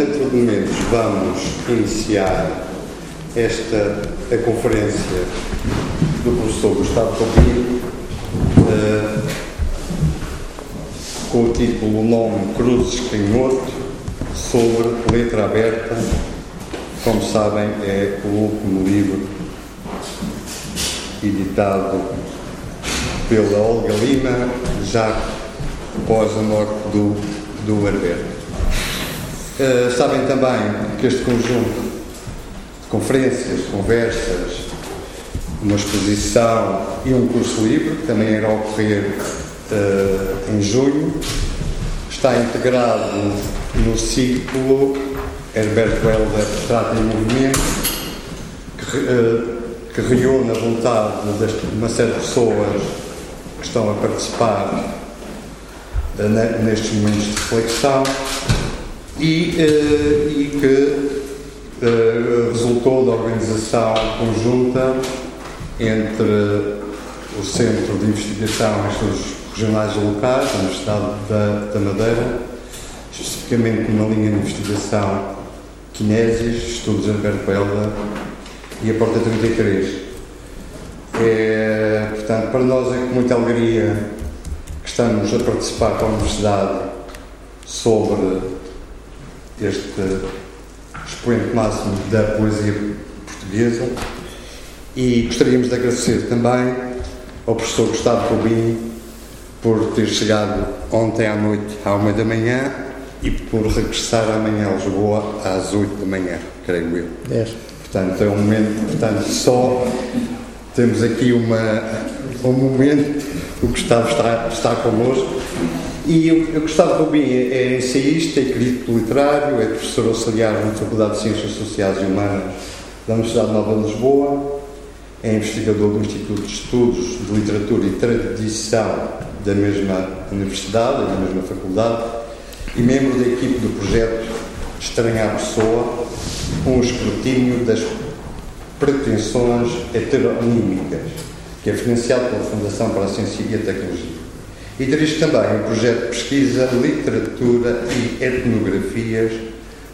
dentro de momentos, vamos iniciar esta a conferência do professor Gustavo Copinho uh, com o título Nome Cruzes Canhoto sobre Letra Aberta. Como sabem, é o último livro editado pela Olga Lima, já após a morte do, do Herberto. Uh, sabem também que este conjunto de conferências, conversas, uma exposição e um curso livre, que também irá ocorrer uh, em junho, está integrado no ciclo Herberto Helder Trata em Movimento, que, uh, que reúne a vontade de uma série de pessoas que estão a participar nestes momentos de reflexão e, e que resultou da organização conjunta entre o Centro de Investigação em Estudos Regionais e Locais, da Universidade da, da Madeira, especificamente na linha de investigação Kinesis, Estudos Alberto Helder e a Porta 33. É, portanto, para nós é com muita alegria que estamos a participar com a Universidade sobre este expoente máximo da poesia portuguesa e gostaríamos de agradecer também ao professor Gustavo Rubinho por ter chegado ontem à noite à uma da manhã e por regressar amanhã a Lisboa às oito da manhã, creio eu. Portanto, é um momento, portanto, só temos aqui uma, um momento, o Gustavo está, está connosco. E o, o Gustavo Rubim é, é ensaísta, é crítico literário, é professor auxiliar na Faculdade de Ciências Sociais e Humanas da Universidade Nova de Lisboa, é investigador do Instituto de Estudos de Literatura e Tradição da mesma universidade, da mesma faculdade, e membro da equipe do projeto Estranhar Pessoa, com o escrutínio das pretensões heteronímicas, que é financiado pela Fundação para a Ciência e a Tecnologia. E dirige também o projeto de pesquisa Literatura e Etnografias,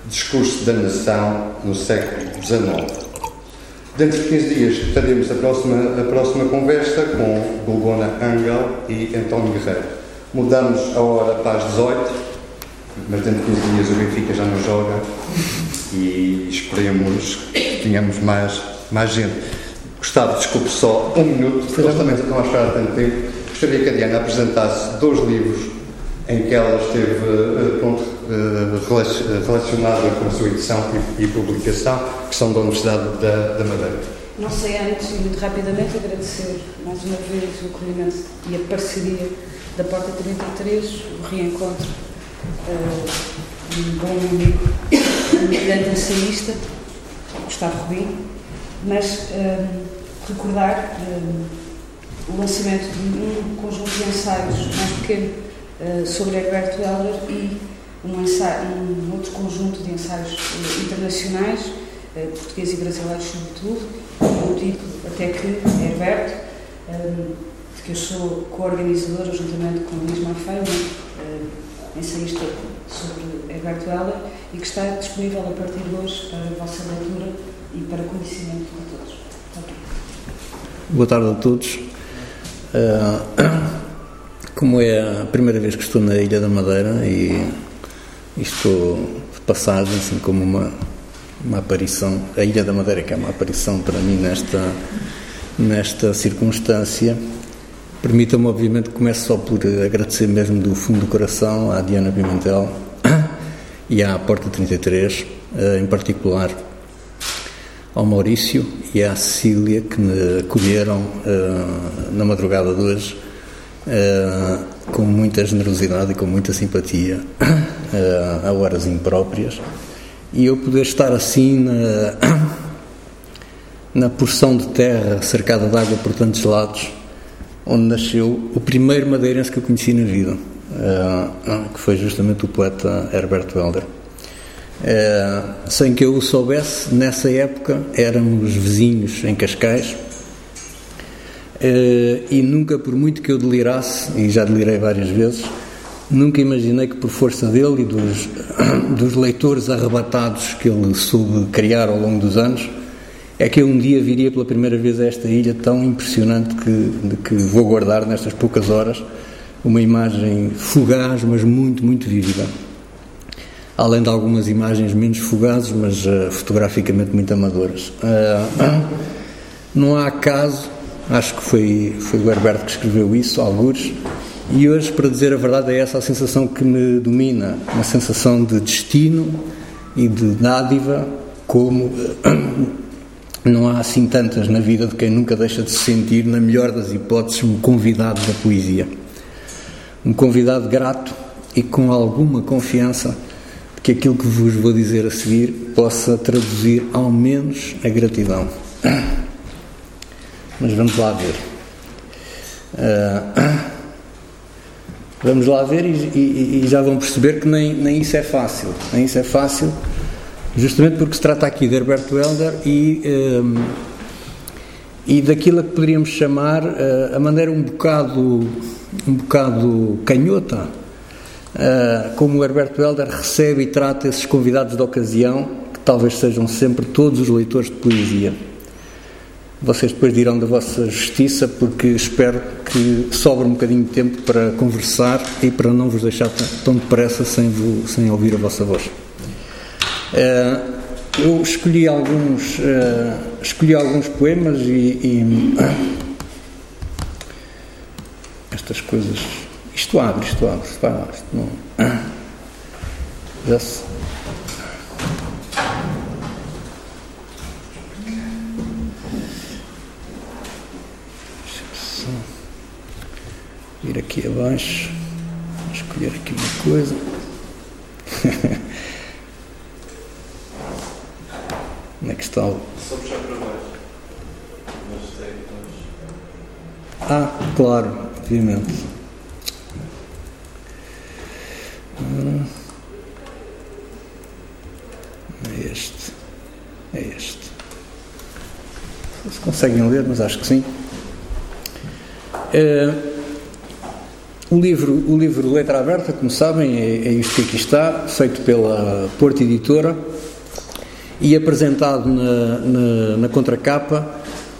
Discurso da Nação no século XIX Dentro de 15 dias teremos a próxima, a próxima conversa com Golgona Angel e António Guerreiro. Mudamos a hora para as 18, mas dentro de 15 dias o Benfica já não joga e esperemos que tenhamos mais, mais gente. Gustavo, desculpe só um minuto, porque nós também estamos a esperar tanto tempo. Gostaria que a Diana apresentasse dois livros em que ela esteve uh, pronto, uh, relacionada com a sua edição e, e, publicação, que são da Universidade da, da Madeira. Não sei antes, muito rapidamente, agradecer mais uma vez o acolhimento e a parceria da Porta 33, o reencontro uh, de um bom amigo, um grande ensaísta, Gustavo Rubim, mas recordar o lançamento de um conjunto de ensaios mais pequeno eh, sobre Herberto Helder e um, ensaio, um, outro conjunto de ensaios uh, internacionais, uh, portugueses e brasileiros sobretudo, com o título Até que Herberto, um, de que eu sou co-organizadora juntamente com Luís Marfeiro, uh, ensaísta sobre Herberto Helder, e que está disponível a partir de hoje para a vossa leitura e para conhecimento de todos. Boa tarde a todos. Uh, como é a primeira vez que estou na Ilha da Madeira e, estou de passagem, assim como uma, uma aparição, a Ilha da Madeira, que é uma aparição para mim nesta, nesta circunstância, permita-me, obviamente, começo só por agradecer mesmo do fundo do coração à Diana Pimentel e à Porta 33, eh, em particular ao Maurício e à Cecília, que me acolheram uh, na madrugada de hoje uh, com muita generosidade e com muita simpatia, uh, a horas impróprias, e eu poder estar assim na, na porção de terra cercada de água por tantos lados, onde nasceu o primeiro madeirense que eu conheci na vida, que foi justamente o poeta Herberto Helder. Uh, sem que eu o soubesse, nessa época éramos vizinhos em Cascais Uh, e nunca, por muito que eu delirasse, e já delirei várias vezes, Nunca imaginei que, por força dele e dos, dos leitores arrebatados que ele soube criar ao longo dos anos, é que eu um dia viria pela primeira vez a esta ilha tão impressionante que, que vou guardar nestas poucas horas uma imagem fugaz, mas muito, muito vívida. Além de algumas imagens menos fugazes, mas uh, fotograficamente muito amadoras. Uh, não há acaso, acho que foi, foi o Herberto que escreveu isso, alguns, e hoje, para dizer a verdade, é essa a sensação que me domina, uma sensação de destino e de dádiva, como não há assim tantas na vida de quem nunca deixa de se sentir, na melhor das hipóteses, um convidado da poesia. Um convidado grato e com alguma confiança que aquilo que vos vou dizer a seguir possa traduzir ao menos a gratidão. Mas vamos lá ver. Uh, Vamos lá ver e, e, e, já vão perceber que nem, nem isso é fácil. Nem isso é fácil, justamente porque se trata aqui de Herbert Welder e, um, e daquilo que poderíamos chamar uh, a maneira um bocado, um bocado canhota, uh, como o Herbert Welder recebe e trata esses convidados de ocasião, que talvez sejam sempre todos os leitores de poesia. Vocês depois dirão da vossa justiça, porque espero que sobre um bocadinho de tempo para conversar e para não vos deixar tão depressa sem, sem ouvir a vossa voz. Uh, eu escolhi alguns, uh, escolhi alguns poemas e, e estas coisas. Isto abre, isto abre, vai isto não. Já se, vir aqui abaixo, escolher aqui uma coisa. Onde é que está o. Só puxar para baixo. Ah, claro, obviamente. É este. É este. Vocês conseguem ler, mas acho que sim. É, o livro, o livro Letra Aberta, como sabem, é, é isto que aqui está, feito pela Porta Editora e apresentado na, na, na contracapa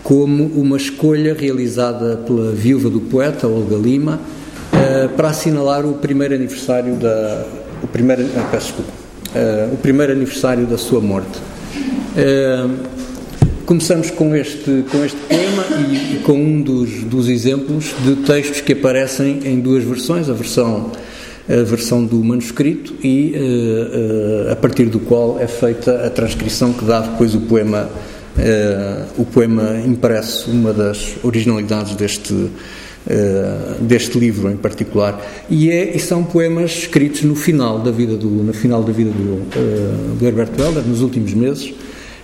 como uma escolha realizada pela viúva do poeta, Olga Lima, uh, para assinalar o primeiro aniversário da o primeiro, uh, peço desculpa, uh, o primeiro aniversário da sua morte. Uh, Começamos com este, com este poema e, e, com um dos, dos exemplos de textos que aparecem em duas versões, a versão, a versão do manuscrito e uh, uh, a partir do qual é feita a transcrição que dá depois o poema, uh, o poema impresso, uma das originalidades deste, deste livro em particular. E, é, e são poemas escritos no final da vida do, no final da vida do, do Herbert Welder, nos últimos meses,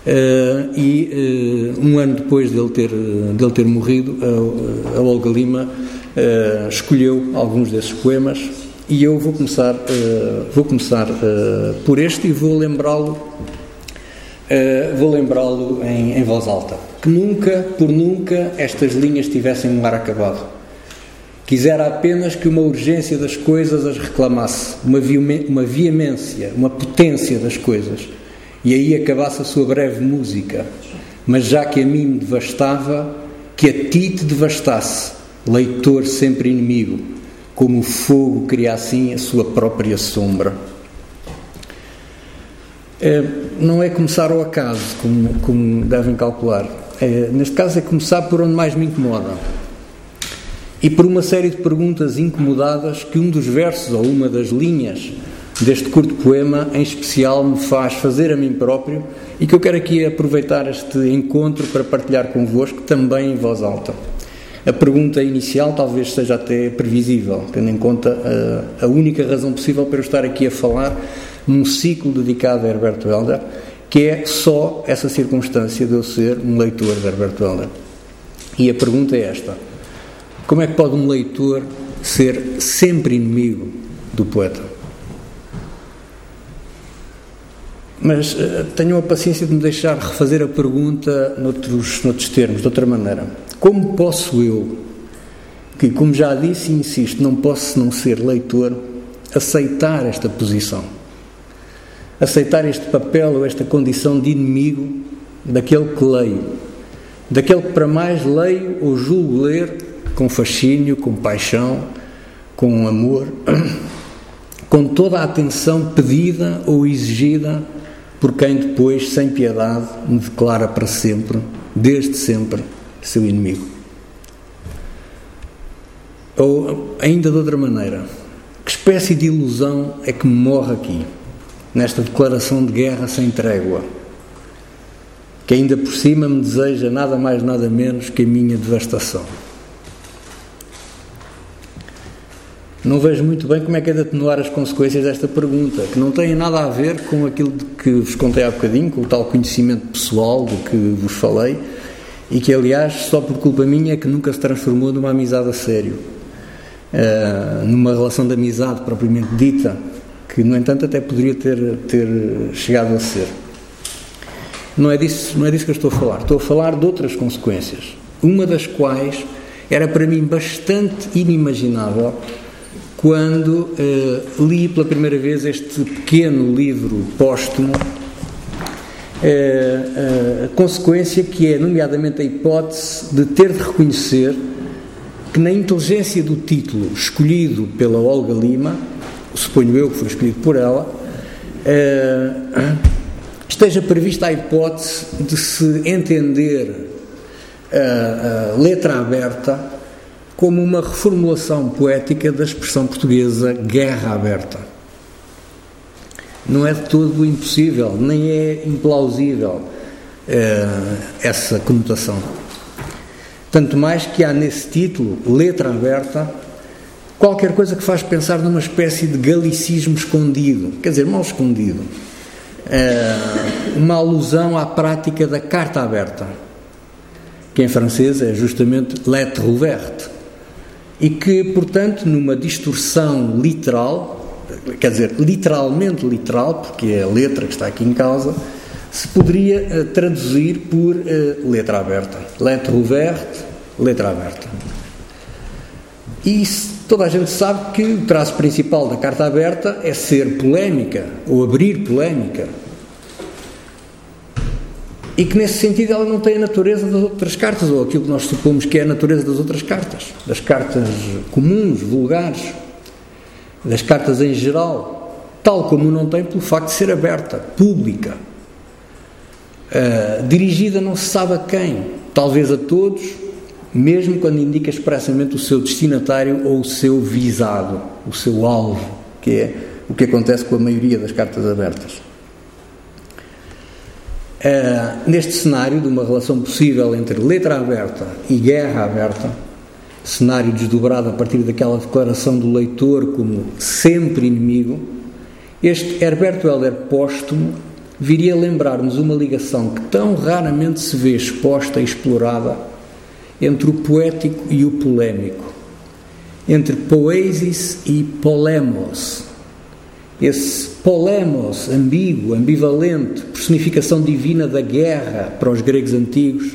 Uh, e uh, um ano depois dele ter, dele ter morrido, a, a Olga Lima uh, escolheu alguns desses poemas e eu vou começar, vou começar por este e vou lembrá-lo vou lembrá-lo em, em voz alta. Que nunca, por nunca, estas linhas tivessem um ar acabado. Quisera apenas que uma urgência das coisas as reclamasse, uma, uma veemência, uma potência das coisas e aí acabasse a sua breve música. Mas já que a mim me devastava, que a ti te devastasse, leitor sempre inimigo, como o fogo cria assim a sua própria sombra. É, não é começar ao acaso, como, como devem calcular. É, neste caso, é começar por onde mais me incomoda. E por uma série de perguntas incomodadas que um dos versos ou uma das linhas deste curto poema, em especial, me faz fazer a mim próprio e que eu quero aqui aproveitar este encontro para partilhar convosco também em voz alta. A pergunta inicial talvez seja até previsível, tendo em conta a, a única razão possível para eu estar aqui a falar num ciclo dedicado a Herbert Welder, que é só essa circunstância de eu ser um leitor de Herbert Welder. E a pergunta é esta: como é que pode um leitor ser sempre inimigo do poeta? Mas uh, tenham a paciência de me deixar refazer a pergunta noutros, noutros termos, de outra maneira. Como posso eu, que, como já disse e insisto, não posso não ser leitor, aceitar esta posição, aceitar este papel ou esta condição de inimigo daquele que leio, daquele que para mais leio ou julgo ler com fascínio, com paixão, com amor, com toda a atenção pedida ou exigida por quem depois, sem piedade, me declara para sempre, desde sempre, seu inimigo. Ou, ainda de outra maneira, que espécie de ilusão é que morre aqui, nesta declaração de guerra sem trégua, que ainda por cima me deseja nada mais, nada menos que a minha devastação? Não vejo muito bem como é que é de atenuar as consequências desta pergunta, que não tem nada a ver com aquilo que vos contei há bocadinho, com o tal conhecimento pessoal do que vos falei, e que, aliás, só por culpa minha é que nunca se transformou numa amizade a sério. Uh, numa relação de amizade propriamente dita, que, no entanto, até poderia ter, ter chegado a ser. Não é, disso, não é disso que eu estou a falar. Estou a falar de outras consequências. Uma das quais era para mim bastante inimaginável quando eh, li pela primeira vez este pequeno livro póstumo, eh, eh, a consequência que é, nomeadamente, a hipótese de ter de reconhecer que na inteligência do título escolhido pela Olga Lima, suponho eu que foi escolhido por ela, esteja prevista a hipótese de se entender a letra aberta como uma reformulação poética da expressão portuguesa guerra aberta. Não é de todo impossível, nem é implausível eh, essa conotação. Tanto mais que há nesse título, letra aberta, qualquer coisa que faz pensar numa espécie de galicismo escondido, quer dizer, mal escondido. Eh, uma alusão à prática da carta aberta, que em francês é justamente lettre ouverte e que, portanto, numa distorção literal, quer dizer, literalmente literal, porque é a letra que está aqui em causa, se poderia uh, traduzir por uh, letra aberta. Letra ouverte, letra aberta. E toda a gente sabe que o traço principal da carta aberta é ser polémica, ou abrir polémica, e que nesse sentido ela não tem a natureza das outras cartas, ou aquilo que nós supomos que é a natureza das outras cartas, das cartas comuns, vulgares, das cartas em geral, tal como não tem pelo facto de ser aberta, pública, uh, dirigida não se sabe a quem, talvez a todos, mesmo quando indica expressamente o seu destinatário ou o seu visado, o seu alvo, que é o que acontece com a maioria das cartas abertas. Uh, neste cenário de uma relação possível entre letra aberta e guerra aberta, cenário desdobrado a partir daquela declaração do leitor como sempre inimigo, este Herberto Helder póstumo viria lembrar-nos uma ligação que tão raramente se vê exposta e explorada entre o poético e o polémico, entre poesis e polemos, esse polemos ambíguo, ambivalente, personificação divina da guerra para os gregos antigos,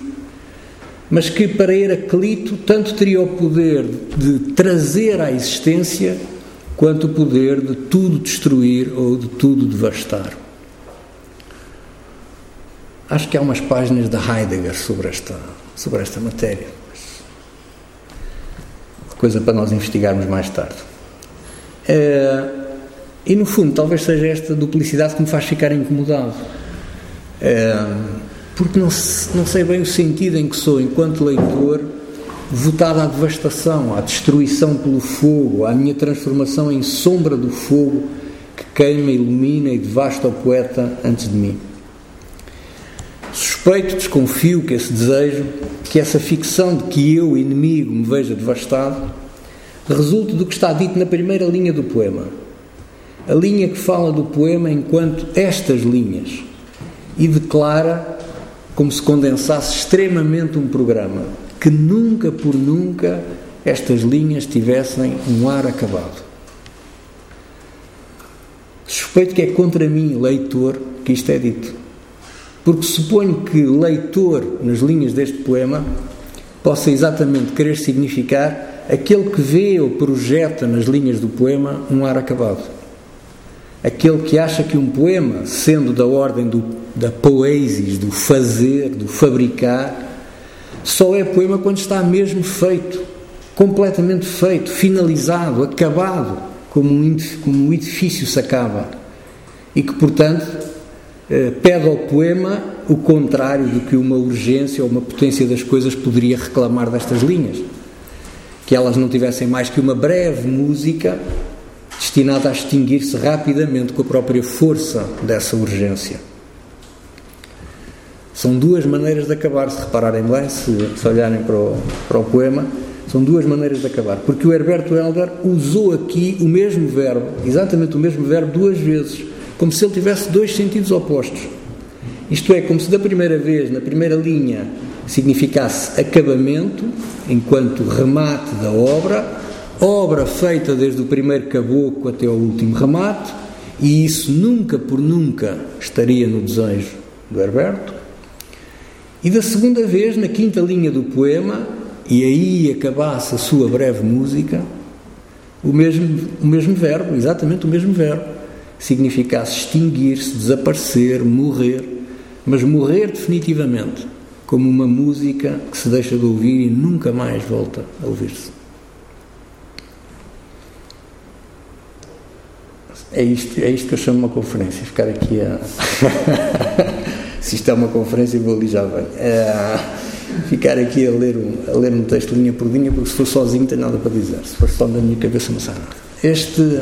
mas que para Heraclito tanto teria o poder de trazer à existência quanto o poder de tudo destruir ou de tudo devastar. Acho que há umas páginas de Heidegger sobre esta, sobre esta matéria. Coisa para nós investigarmos mais tarde. É, e no fundo, talvez seja esta duplicidade que me faz ficar incomodado. Porque não, não sei bem o sentido em que sou, enquanto leitor, votado à devastação, à destruição pelo fogo, à minha transformação em sombra do fogo que queima, ilumina e devasta o poeta antes de mim. Suspeito, desconfio que esse desejo, que essa ficção de que eu, inimigo, me veja devastado, resulte do que está dito na primeira linha do poema a linha que fala do poema enquanto estas linhas e declara como se condensasse extremamente um programa que nunca por nunca estas linhas tivessem um ar acabado. Suspeito que é contra mim, leitor, que isto é dito. Porque suponho que leitor, nas linhas deste poema, possa exatamente querer significar aquele que vê ou projeta nas linhas do poema um ar acabado. Aquele que acha que um poema, sendo da ordem do, da poesis, do fazer, do fabricar, só é poema quando está mesmo feito, completamente feito, finalizado, acabado, como um, edifício se acaba. E que, portanto, eh, pede ao poema o contrário do que uma urgência ou uma potência das coisas poderia reclamar destas linhas. Que elas não tivessem mais que uma breve música destinada a extinguir-se rapidamente com a própria força dessa urgência. São duas maneiras de acabar, se repararem bem, se, se olharem para o, para o poema, são duas maneiras de acabar. Porque o Herberto Helder usou aqui o mesmo verbo, exatamente o mesmo verbo, duas vezes, como se ele tivesse dois sentidos opostos. Isto é, como se da primeira vez, na primeira linha, significasse acabamento, enquanto remate da obra, obra feita desde o primeiro caboclo até ao último remate, e isso nunca por nunca estaria no desejo do Herberto. E da segunda vez, na quinta linha do poema, e aí acabasse a sua breve música, o mesmo, o mesmo verbo, exatamente o mesmo verbo, significasse extinguir-se, desaparecer, morrer, mas morrer definitivamente, como uma música que se deixa de ouvir e nunca mais volta a ouvir-se. É isto, é isto que eu chamo uma conferência, ficar aqui a. se isto é uma conferência, vou ali já bem. É, ficar aqui a ler, um, a ler um texto linha por linha, porque se for sozinho tem nada para dizer. Se for só da minha cabeça, não sai nada. Este,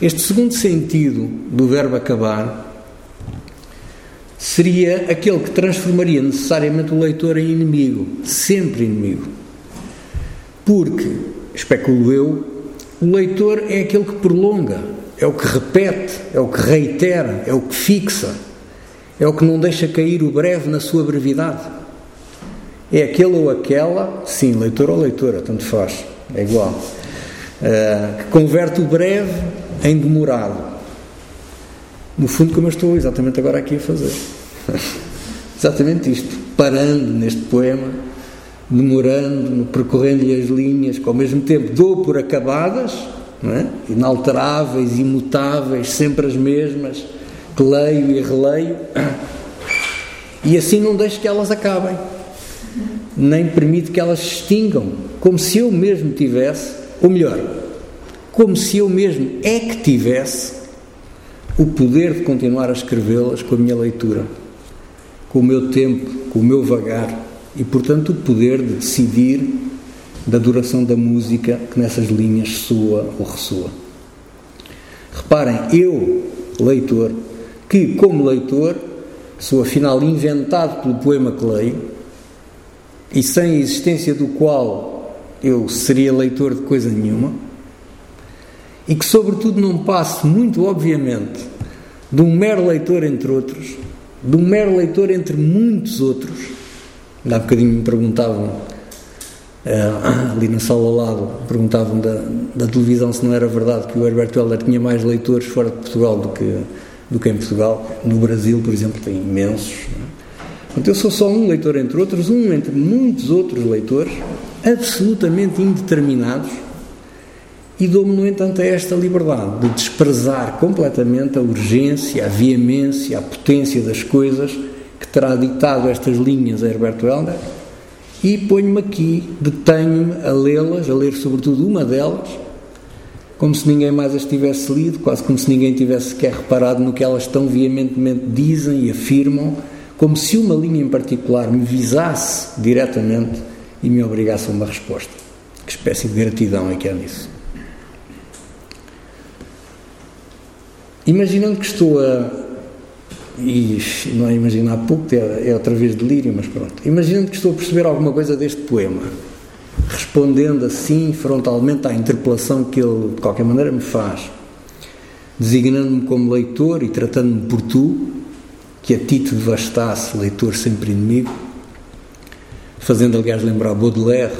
este segundo sentido do verbo acabar seria aquele que transformaria necessariamente o leitor em inimigo, sempre inimigo. Porque, especulo eu, o leitor é aquele que prolonga, é o que repete, é o que reitera, é o que fixa é o que não deixa cair o breve na sua brevidade. É aquele ou aquela, sim, leitor ou leitora, tanto faz, é igual, uh, que converte o breve em demorado. No fundo, como eu estou exatamente agora aqui a fazer. exatamente isto. Parando neste poema, demorando, percorrendo-lhe as linhas, que ao mesmo tempo dou por acabadas, é? inalteráveis, imutáveis, sempre as mesmas que leio e releio, e assim não deixo que elas acabem, nem permito que elas se extingam, como se eu mesmo tivesse, ou melhor, como se eu mesmo é que tivesse o poder de continuar a escrevê-las com a minha leitura, com o meu tempo, com o meu vagar, e portanto o poder de decidir da duração da música que nessas linhas soa ou ressoa. Reparem, eu, leitor, que, como leitor, sou afinal inventado pelo poema que leio e sem a existência do qual eu seria leitor de coisa nenhuma, e que, sobretudo, não passo muito obviamente de um mero leitor entre outros, de um mero leitor entre muitos outros. Há bocadinho me perguntavam, ali na sala ao lado, perguntavam da, da televisão se não era verdade que o Herbert Helder tinha mais leitores fora de Portugal do que do que em Portugal. No Brasil, por exemplo, tem imensos. É? Portanto, eu sou só um leitor entre outros, um entre muitos outros leitores, absolutamente indeterminados, e dou-me, no entanto, a esta liberdade de desprezar completamente a urgência, a veemência, a potência das coisas que terá ditado estas linhas a Herberto Helder e ponho-me aqui, detenho-me a lê-las, a ler sobretudo uma delas, como se ninguém mais as tivesse lido, quase como se ninguém tivesse sequer reparado no que elas tão veementemente dizem e afirmam, como se uma linha em particular me visasse diretamente e me obrigasse a uma resposta. Que espécie de gratidão é que há nisso? Imaginando que estou a. E não é imaginar pouco, é, é outra vez delírio, mas pronto. Imaginando que estou a perceber alguma coisa deste poema respondendo assim frontalmente à interpelação que ele de qualquer maneira me faz, designando-me como leitor e tratando-me por tu, que a ti te devastasse, leitor sempre inimigo, fazendo aliás lembrar Baudelaire,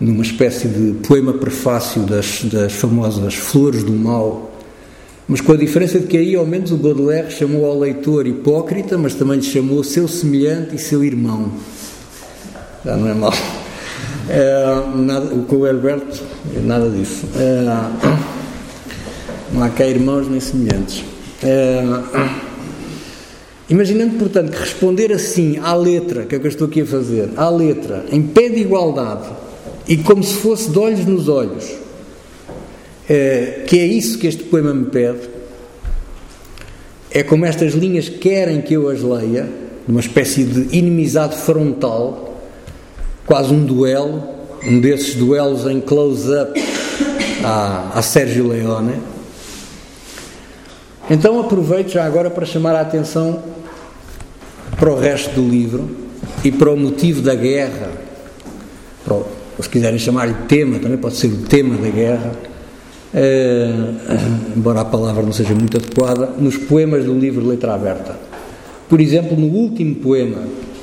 numa espécie de poema prefácio das, das famosas Flores do Mal, mas com a diferença de que aí ao menos o Baudelaire chamou ao leitor hipócrita, mas também lhe chamou seu semelhante e seu irmão. Já não é mal. É, nada, o Alberto, nada disso. É, não há cá irmãos nem semelhantes. É, imaginando, portanto, que responder assim à letra, que é o que eu estou aqui a fazer, à letra, em pé de igualdade e como se fosse de olhos nos olhos, é, que é isso que este poema me pede, é como estas linhas querem que eu as leia, numa espécie de inimizade frontal, quase um duelo, um desses duelos em close-up a, a Sérgio Leone. Então aproveito já agora para chamar a atenção para o resto do livro e para o motivo da guerra, para o, se quiserem chamar-lhe tema, também pode ser o tema da guerra embora a palavra não seja muito adequada, nos poemas do livro Letra Aberta. Por exemplo, no último poema,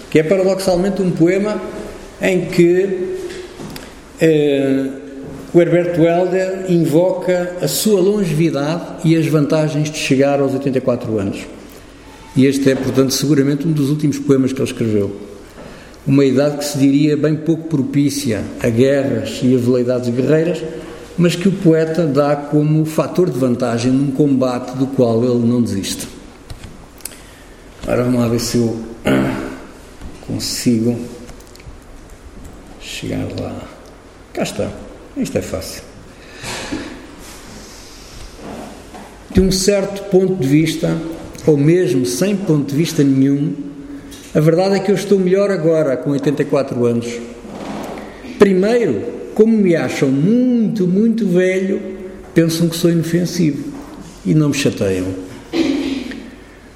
que é paradoxalmente um poema em que uh, o Herberto Helder invoca a sua longevidade e as vantagens de chegar aos 84 anos. E este é, portanto, seguramente um dos últimos poemas que ele escreveu. Uma idade que se diria bem pouco propícia a guerras e a veleidades guerreiras, mas que o poeta dá como fator de vantagem num combate do qual ele não desiste. Agora vamos lá ver se eu consigo chegar lá. Cá está. Isto é fácil. De um certo ponto de vista, ou mesmo sem ponto de vista nenhum, a verdade é que eu estou melhor agora, com 84 anos. Primeiro, como me acham muito, muito velho, pensam que sou inofensivo e não me chateiam.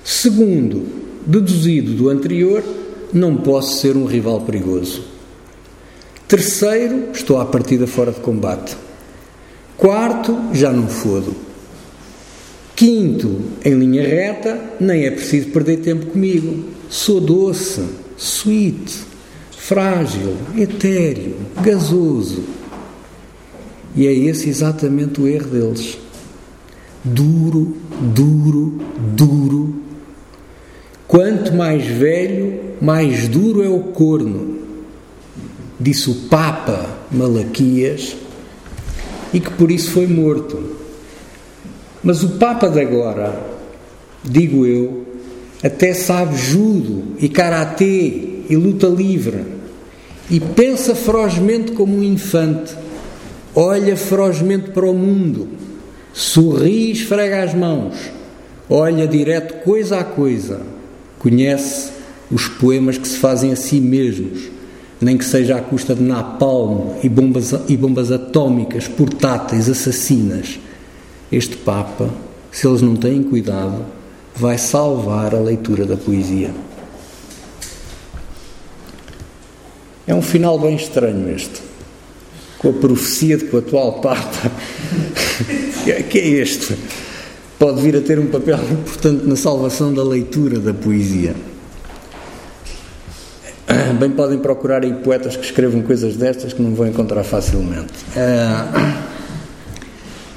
Segundo, deduzido do anterior, não posso ser um rival perigoso. Terceiro, estou à partida fora de combate. Quarto, já não fodo. Quinto, em linha reta, nem é preciso perder tempo comigo. Sou doce, sweet, frágil, etéreo, gasoso. E é esse exatamente o erro deles. Duro, duro, duro. Quanto mais velho, mais duro é o corno, disse o Papa Malaquias, e que por isso foi morto. Mas o Papa de agora, digo eu, até sabe judo e karatê e luta livre. E pensa ferozmente como um infante, olha ferozmente para o mundo, sorri e esfrega as mãos, olha direto coisa a coisa, conhece os poemas que se fazem a si mesmos, nem que seja à custa de napalm e bombas, e bombas atómicas portáteis assassinas. Este Papa, se eles não têm cuidado, vai salvar a leitura da poesia. É um final bem estranho este, com a profecia de que o atual Papa, que é este, pode vir a ter um papel importante na salvação da leitura da poesia. Bem podem procurar aí poetas que escrevam coisas destas que não vão encontrar facilmente. Uh,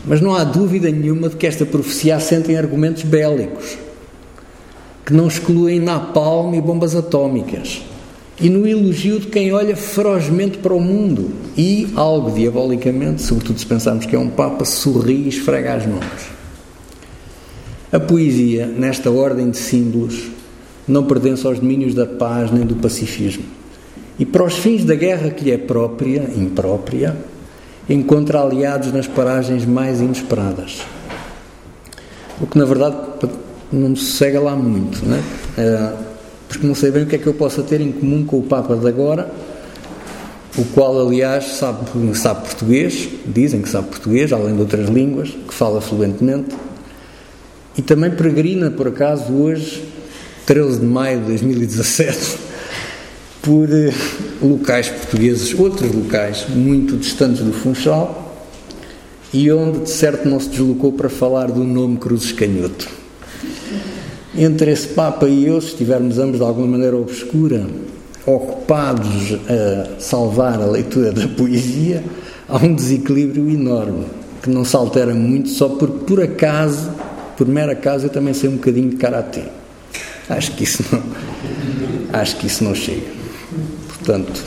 mas não há dúvida nenhuma de que esta profecia assenta em argumentos bélicos, que não excluem napalm e bombas atómicas e no elogio de quem olha ferozmente para o mundo e, algo diabolicamente, sobretudo se pensarmos que é um Papa, sorri e esfrega as mãos. A poesia, nesta ordem de símbolos, não pertence aos domínios da paz nem do pacifismo. E para os fins da guerra que lhe é própria, imprópria, encontra aliados nas paragens mais inesperadas. O que, na verdade, não se segue lá muito, não é? Porque não sei bem o que é que eu possa ter em comum com o Papa de agora, o qual, aliás, sabe, sabe português, dizem que sabe português, além de outras línguas, que fala fluentemente, e também peregrina, por acaso, hoje, 13 de maio de 2017, por eh, locais portugueses, outros locais muito distantes do Funchal, e onde, de certo, não se deslocou para falar do nome Cruzes Canhoto entre esse Papa e eu, se estivermos ambos de alguma maneira obscura, ocupados a salvar a leitura da poesia, há um desequilíbrio enorme que não se altera muito só por por acaso, por mero acaso, eu também sei um bocadinho de karatê. Acho que isso não, acho que isso não chega. Portanto,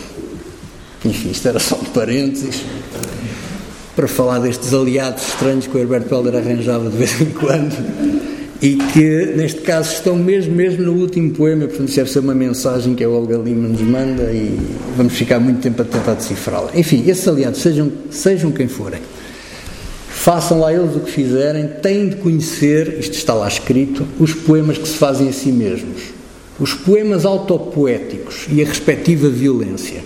Enfim, isto era só um parênteses para falar destes aliados estranhos que o Herbert Welder arranjava de vez em quando e que neste caso estão mesmo, mesmo no último poema, portanto deve ser uma mensagem que a Olga Lima nos manda e vamos ficar muito tempo a tentar decifrá-la. Enfim, esses aliados, sejam, sejam quem forem, façam lá eles o que fizerem, têm de conhecer, isto está lá escrito, os poemas que se fazem a si mesmos, os poemas autopoéticos e a respectiva violência.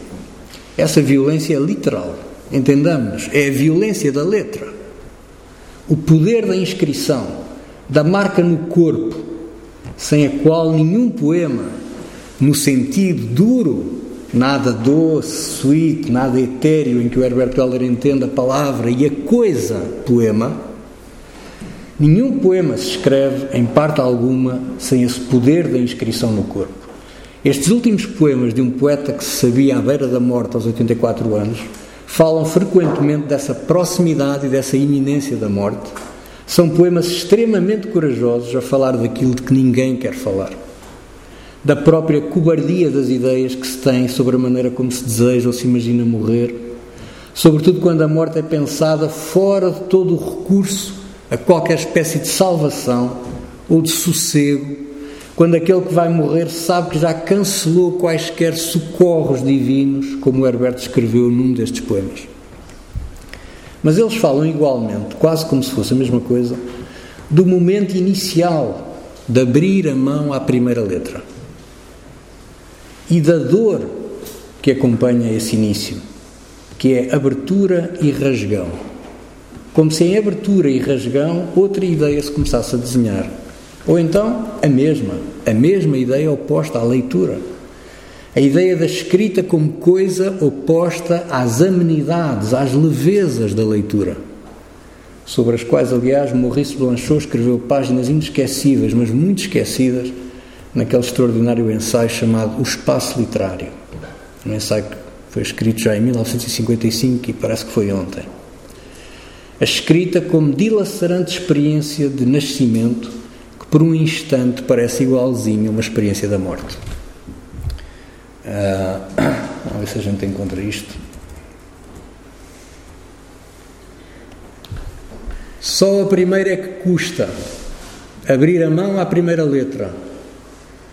Essa violência é literal, entendamos, é a violência da letra, o poder da inscrição da marca no corpo, sem a qual nenhum poema, no sentido duro, nada doce, sweet, nada etéreo em que o Herbert Weller entende a palavra e a coisa poema, nenhum poema se escreve, em parte alguma, sem esse poder da inscrição no corpo. Estes últimos poemas de um poeta que se sabia à beira da morte aos 84 anos falam frequentemente dessa proximidade e dessa iminência da morte são poemas extremamente corajosos a falar daquilo de que ninguém quer falar. Da própria cobardia das ideias que se tem sobre a maneira como se deseja ou se imagina morrer, sobretudo quando a morte é pensada fora de todo o recurso a qualquer espécie de salvação ou de sossego, quando aquele que vai morrer sabe que já cancelou quaisquer socorros divinos, como Herbert escreveu num destes poemas. Mas eles falam igualmente, quase como se fosse a mesma coisa, do momento inicial de abrir a mão à primeira letra e da dor que acompanha esse início, que é abertura e rasgão. Como se em abertura e rasgão outra ideia se começasse a desenhar. Ou então a mesma, a mesma ideia oposta à leitura a ideia da escrita como coisa oposta às amenidades, às levezas da leitura, sobre as quais, aliás, Maurice Blanchot escreveu páginas inesquecíveis, mas muito esquecidas, naquele extraordinário ensaio chamado O Espaço Literário. Um ensaio que foi escrito já em 1955 e parece que foi ontem. A escrita como dilacerante experiência de nascimento que por um instante parece igualzinho a uma experiência da morte. Uh, vamos ver se a gente encontra isto. Só a primeira é que custa. Abrir a mão à primeira letra,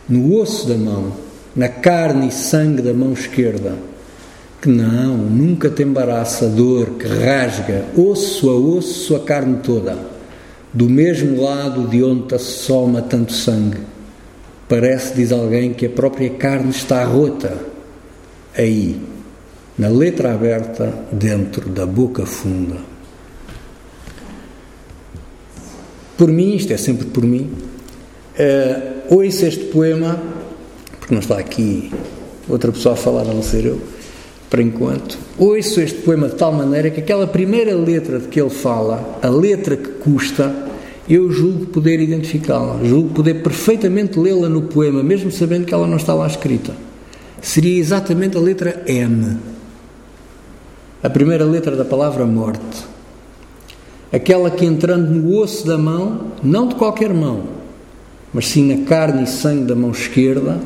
no osso da mão, na carne e sangue da mão esquerda, que não, nunca te embaraça a dor que rasga osso a osso a carne toda, do mesmo lado de onde te assoma tanto sangue Parece, diz alguém, que a própria carne está rota aí, na letra aberta, dentro da boca funda. Por mim, isto é sempre por mim, uh, ouço este poema, porque não está aqui outra pessoa a falar a não ser eu, por enquanto, ouço este poema de tal maneira que aquela primeira letra de que ele fala, a letra que custa, eu julgo poder identificá-la, julgo poder perfeitamente lê-la no poema, mesmo sabendo que ela não está lá escrita. Seria exatamente a letra M, a primeira letra da palavra morte. Aquela que entrando no osso da mão, não de qualquer mão, mas sim na carne e sangue da mão esquerda,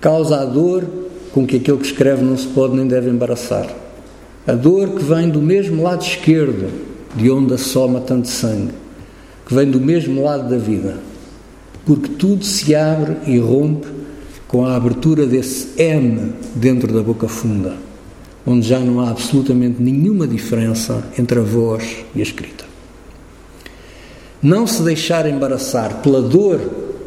causa a dor com que aquele que escreve não se pode nem deve embaraçar. A dor que vem do mesmo lado esquerdo, de onde assoma tanto sangue que vem do mesmo lado da vida, porque tudo se abre e rompe com a abertura desse M dentro da boca funda, onde já não há absolutamente nenhuma diferença entre a voz e a escrita. Não se deixar embaraçar pela dor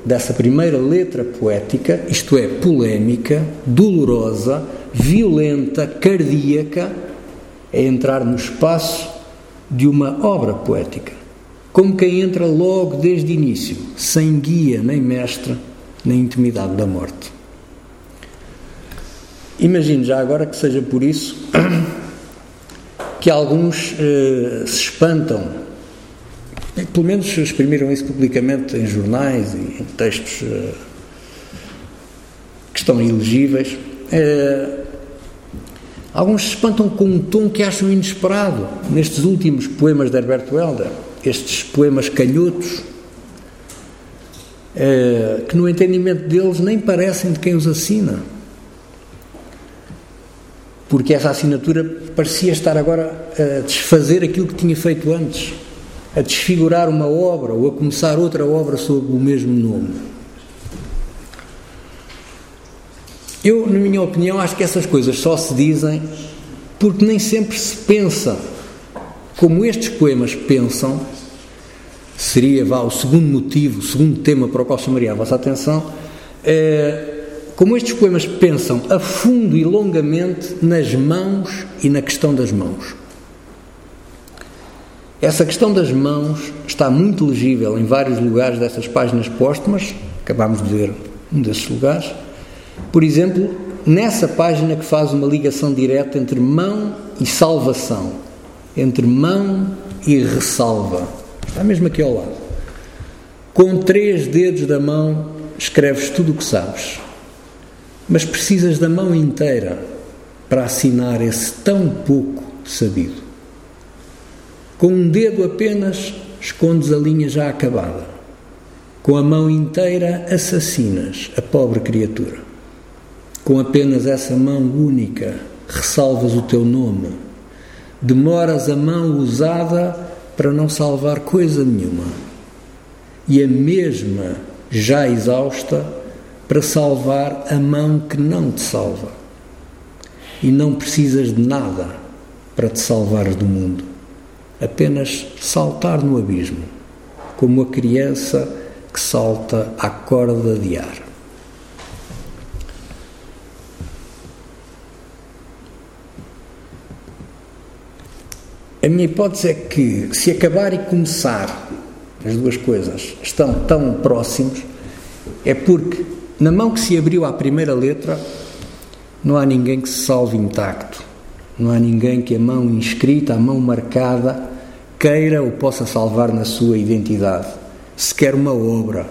dessa primeira letra poética, isto é, polémica, dolorosa, violenta, cardíaca, é entrar no espaço de uma obra poética como quem entra logo desde o início, sem guia nem mestre na intimidade da morte. Imagino já agora que seja por isso que alguns eh, se espantam, pelo menos exprimiram isso publicamente em jornais e em textos eh, que estão ilegíveis. Eh, alguns se espantam com um tom que acham inesperado nestes últimos poemas de Herbert Welder estes poemas canhotos, é, que no entendimento deles nem parecem de quem os assina. porque essa assinatura parecia estar agora a desfazer aquilo que tinha feito antes, a desfigurar uma obra ou a começar outra obra sob o mesmo nome. Eu, na minha opinião, acho que essas coisas só se dizem porque nem sempre se pensa como estes poemas pensam. Seria, vá, o segundo motivo, o segundo tema para o qual chamaria a vossa atenção. É, como estes poemas pensam a fundo e longamente nas mãos e na questão das mãos. Essa questão das mãos está muito legível em vários lugares dessas páginas póstumas, acabámos de ver um desses lugares. Por exemplo, nessa página que faz uma ligação direta entre mão e salvação, entre mão e ressalva. Está mesmo aqui ao lado. Com três dedos da mão escreves tudo o que sabes mas precisas da mão inteira para assinar esse tão pouco sabido. Com um dedo apenas escondes a linha já acabada. Com a mão inteira assassinas a pobre criatura. Com apenas essa mão única ressalvas o teu nome. Demoras a mão usada para não salvar coisa nenhuma. E a mesma, já exausta, para salvar a mão que não te salva. E não precisas de nada para te salvares do mundo, apenas saltar no abismo, como a criança que salta à corda de ar. A minha hipótese é que, se acabar e começar, as duas coisas estão tão próximos, é porque na mão que se abriu à primeira letra, não há ninguém que se salve intacto. Não há ninguém que a mão inscrita, a mão marcada, queira ou possa salvar na sua identidade. Sequer uma obra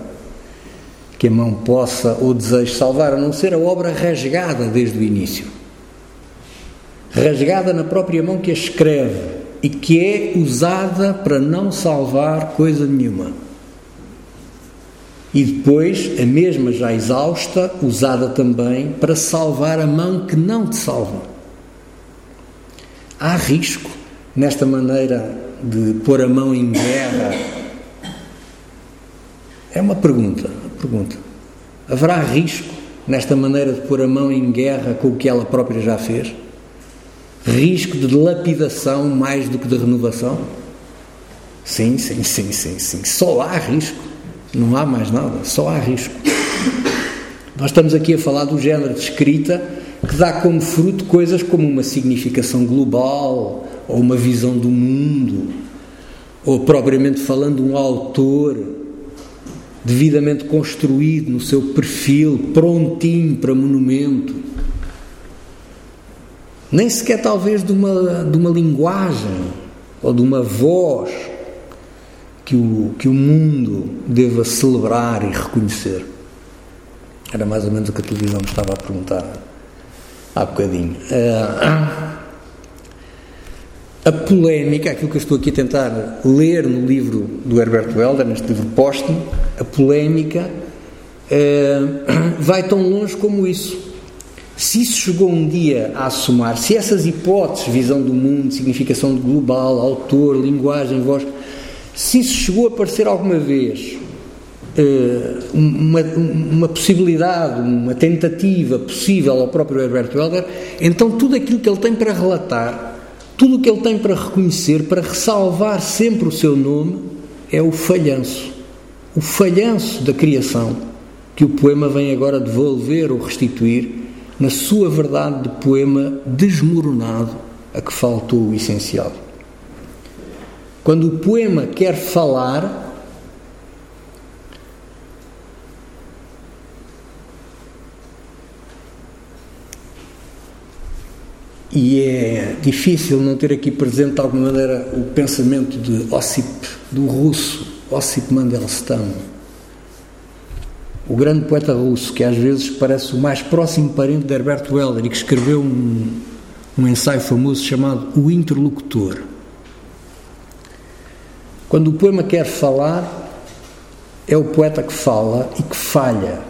que a mão possa ou deseje salvar, a não ser a obra rasgada desde o início. Rasgada na própria mão que a escreve e que é usada para não salvar coisa nenhuma e depois a mesma já exausta, usada também para salvar a mão que não te salva. Há risco nesta maneira de pôr a mão em guerra? É uma pergunta, uma pergunta. Haverá risco nesta maneira de pôr a mão em guerra com o que ela própria já fez? Risco de lapidação mais do que de renovação? Sim, sim, sim, sim, sim. Só há risco. Não há mais nada, só há risco. Nós estamos aqui a falar do género de escrita que dá como fruto coisas como uma significação global, ou uma visão do mundo, ou propriamente falando um autor devidamente construído no seu perfil, prontinho para monumento. Nem sequer talvez de uma, de uma linguagem ou de uma voz que o, que o mundo deva celebrar e reconhecer. Era mais ou menos o que a televisão me estava a perguntar há bocadinho. Uh, a polémica, aquilo que eu estou aqui a tentar ler no livro do Herbert Welder, neste livro póstumo, a polémica uh, vai tão longe como isso. Se isso chegou um dia a assumar, se essas hipóteses, visão do mundo, significação global, autor, linguagem, voz, se isso chegou a aparecer alguma vez uh, uma, uma, possibilidade, uma tentativa possível ao próprio Herbert Welder, então tudo aquilo que ele tem para relatar, tudo o que ele tem para reconhecer, para ressalvar sempre o seu nome, é o falhanço. O falhanço da criação que o poema vem agora devolver ou restituir na sua verdade de poema desmoronado a que faltou o essencial. Quando o poema quer falar, e é difícil não ter aqui presente de alguma maneira o pensamento de Ossip, do russo Ossip Mandelstam, o grande poeta russo que às vezes parece o mais próximo parente de Herbert Welder e que escreveu um, um ensaio famoso chamado O Interlocutor. Quando o poema quer falar, é o poeta que fala e que falha.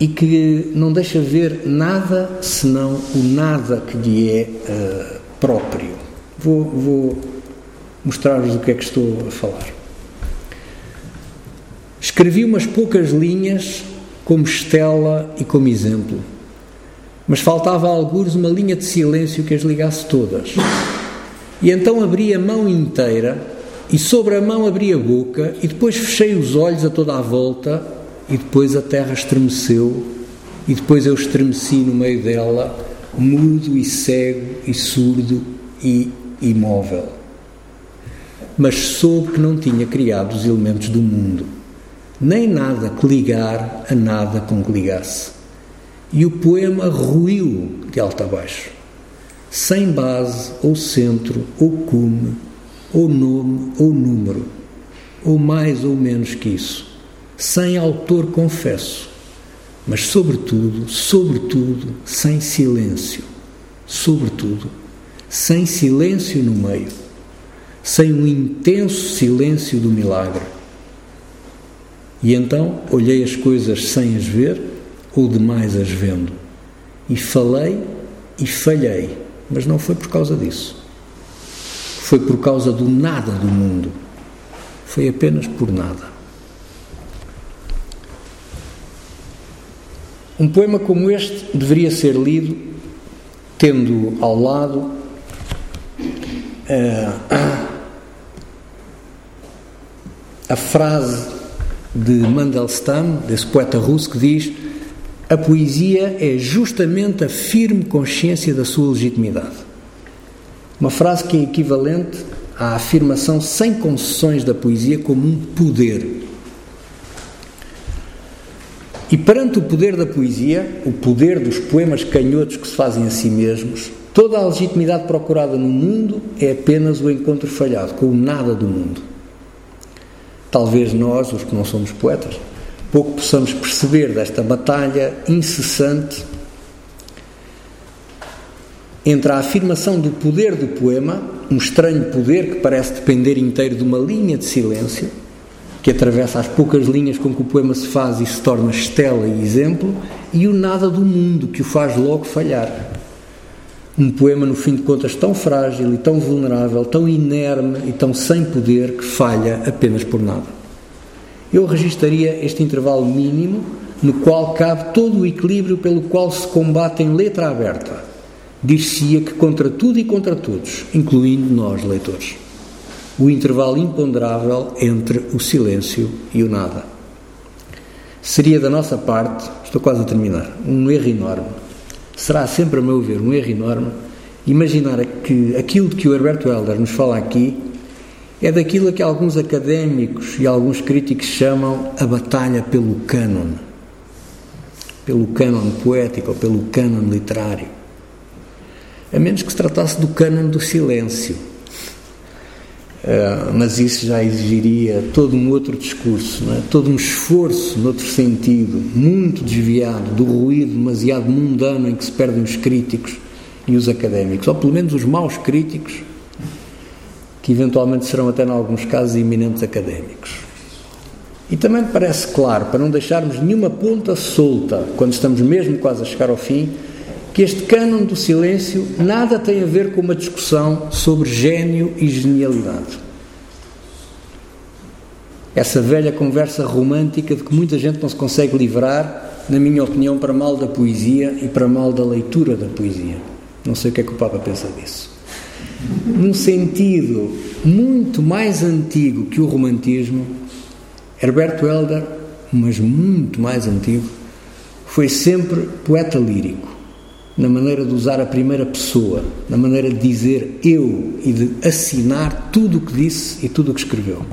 e que não deixa ver nada senão o nada que lhe é uh, próprio. Vou, vou mostrar-vos o que é que estou a falar. Escrevi umas poucas linhas como estela e como exemplo, mas faltava a algures uma linha de silêncio que as ligasse todas. E então abri a mão inteira e sobre a mão abri a boca e depois fechei os olhos a toda a volta e depois a terra estremeceu e depois eu estremeci no meio dela, mudo e cego e surdo e imóvel. Mas soube que não tinha criado os elementos do mundo, nem nada que ligar a nada com que ligasse. E o poema ruiu de alto a baixo, sem base ou centro ou cume ou nome ou número, ou mais ou menos que isso, sem autor confesso, mas sobretudo, sobretudo, sem silêncio, sobretudo, sem silêncio no meio, sem um intenso silêncio do milagre. E então olhei as coisas sem as ver ou demais as vendo, e falei e falhei, mas não foi por causa disso foi por causa do nada do mundo. Foi apenas por nada. Um poema como este deveria ser lido tendo ao lado uh, a frase de Mandelstam, desse poeta russo, que diz: A poesia é justamente a firme consciência da sua legitimidade. Uma frase que é equivalente à afirmação sem concessões da poesia como um poder. E perante o poder da poesia, o poder dos poemas canhotos que se fazem a si mesmos, toda a legitimidade procurada no mundo é apenas o encontro falhado com o nada do mundo. Talvez nós, os que não somos poetas, pouco possamos perceber desta batalha incessante entre a afirmação do poder do poema, um estranho poder que parece depender inteiro de uma linha de silêncio, que atravessa as poucas linhas com que o poema se faz e se torna estela e exemplo, e o nada do mundo que o faz logo falhar. Um poema, no fim de contas, tão frágil e tão vulnerável, tão inerme e tão sem poder que falha apenas por nada. Eu registaria este intervalo mínimo no qual cabe todo o equilíbrio pelo qual se combate em letra aberta dir-se-ia que contra tudo e contra todos, incluindo nós, leitores, o intervalo imponderável entre o silêncio e o nada. Seria da nossa parte, estou quase a terminar, um erro enorme. Será sempre, a meu ver, um erro enorme imaginar que aquilo de que o Herberto Helder nos fala aqui é daquilo que alguns académicos e alguns críticos chamam a batalha pelo cânon. Pelo cânon poético ou pelo cânon literário a menos que se tratasse do cânon do silêncio. Uh, mas isso já exigiria todo um outro discurso, é? todo um esforço noutro sentido, muito desviado do ruído demasiado mundano em que se perdem os críticos e os académicos, ou pelo menos os maus críticos, que eventualmente serão até em alguns casos eminentes académicos. E também parece claro, para não deixarmos nenhuma ponta solta quando estamos mesmo quase a chegar ao fim, que este cânon do silêncio nada tem a ver com uma discussão sobre gênio e genialidade. Essa velha conversa romântica de que muita gente não se consegue livrar, na minha opinião, para mal da poesia e para mal da leitura da poesia. Não sei o que é que o Papa pensa disso. Num sentido muito mais antigo que o romantismo, Herberto Helder, mas muito mais antigo, foi sempre poeta lírico na maneira de usar a primeira pessoa, na maneira de dizer eu e de assinar tudo o que disse e tudo o que escreveu.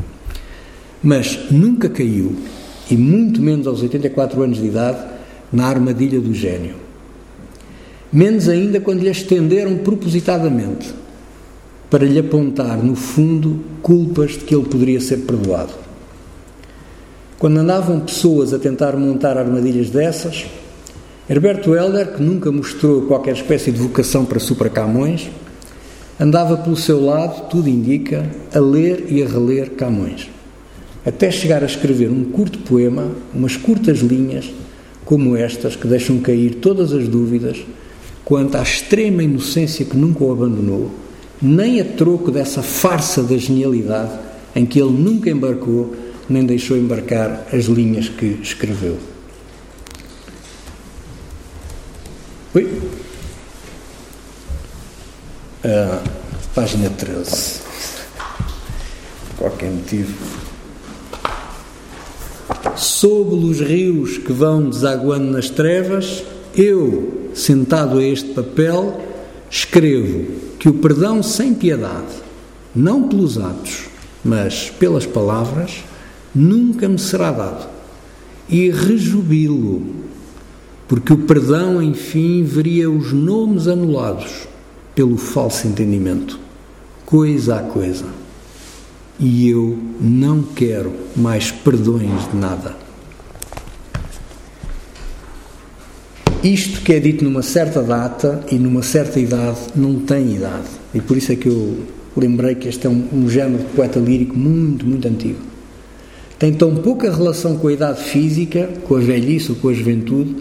Mas nunca caiu, e muito menos aos 84 anos de idade, na armadilha do gênio. Menos ainda quando lhe estenderam propositadamente para lhe apontar, no fundo, culpas de que ele poderia ser perdoado. Quando andavam pessoas a tentar montar armadilhas dessas, Herberto Helder, que nunca mostrou qualquer espécie de vocação para Supra Camões, andava pelo seu lado, tudo indica, a ler e a reler Camões, até chegar a escrever um curto poema, umas curtas linhas, como estas que deixam cair todas as dúvidas quanto à extrema inocência que nunca o abandonou, nem a troco dessa farsa da genialidade em que ele nunca embarcou nem deixou embarcar as linhas que escreveu. Oi? Uh, página 13. Por qualquer motivo. Sob os rios que vão desaguando nas trevas, eu, sentado a este papel, escrevo que o perdão sem piedade, não pelos atos, mas pelas palavras, nunca me será dado. E rejubilo, porque o perdão, enfim, veria os nomes anulados pelo falso entendimento, coisa a coisa. E eu não quero mais perdões de nada. Isto que é dito numa certa data e numa certa idade não tem idade. E por isso é que eu lembrei que este é um, um género de poeta lírico muito, muito antigo. Tem tão pouca relação com a idade física, com a velhice ou com a juventude,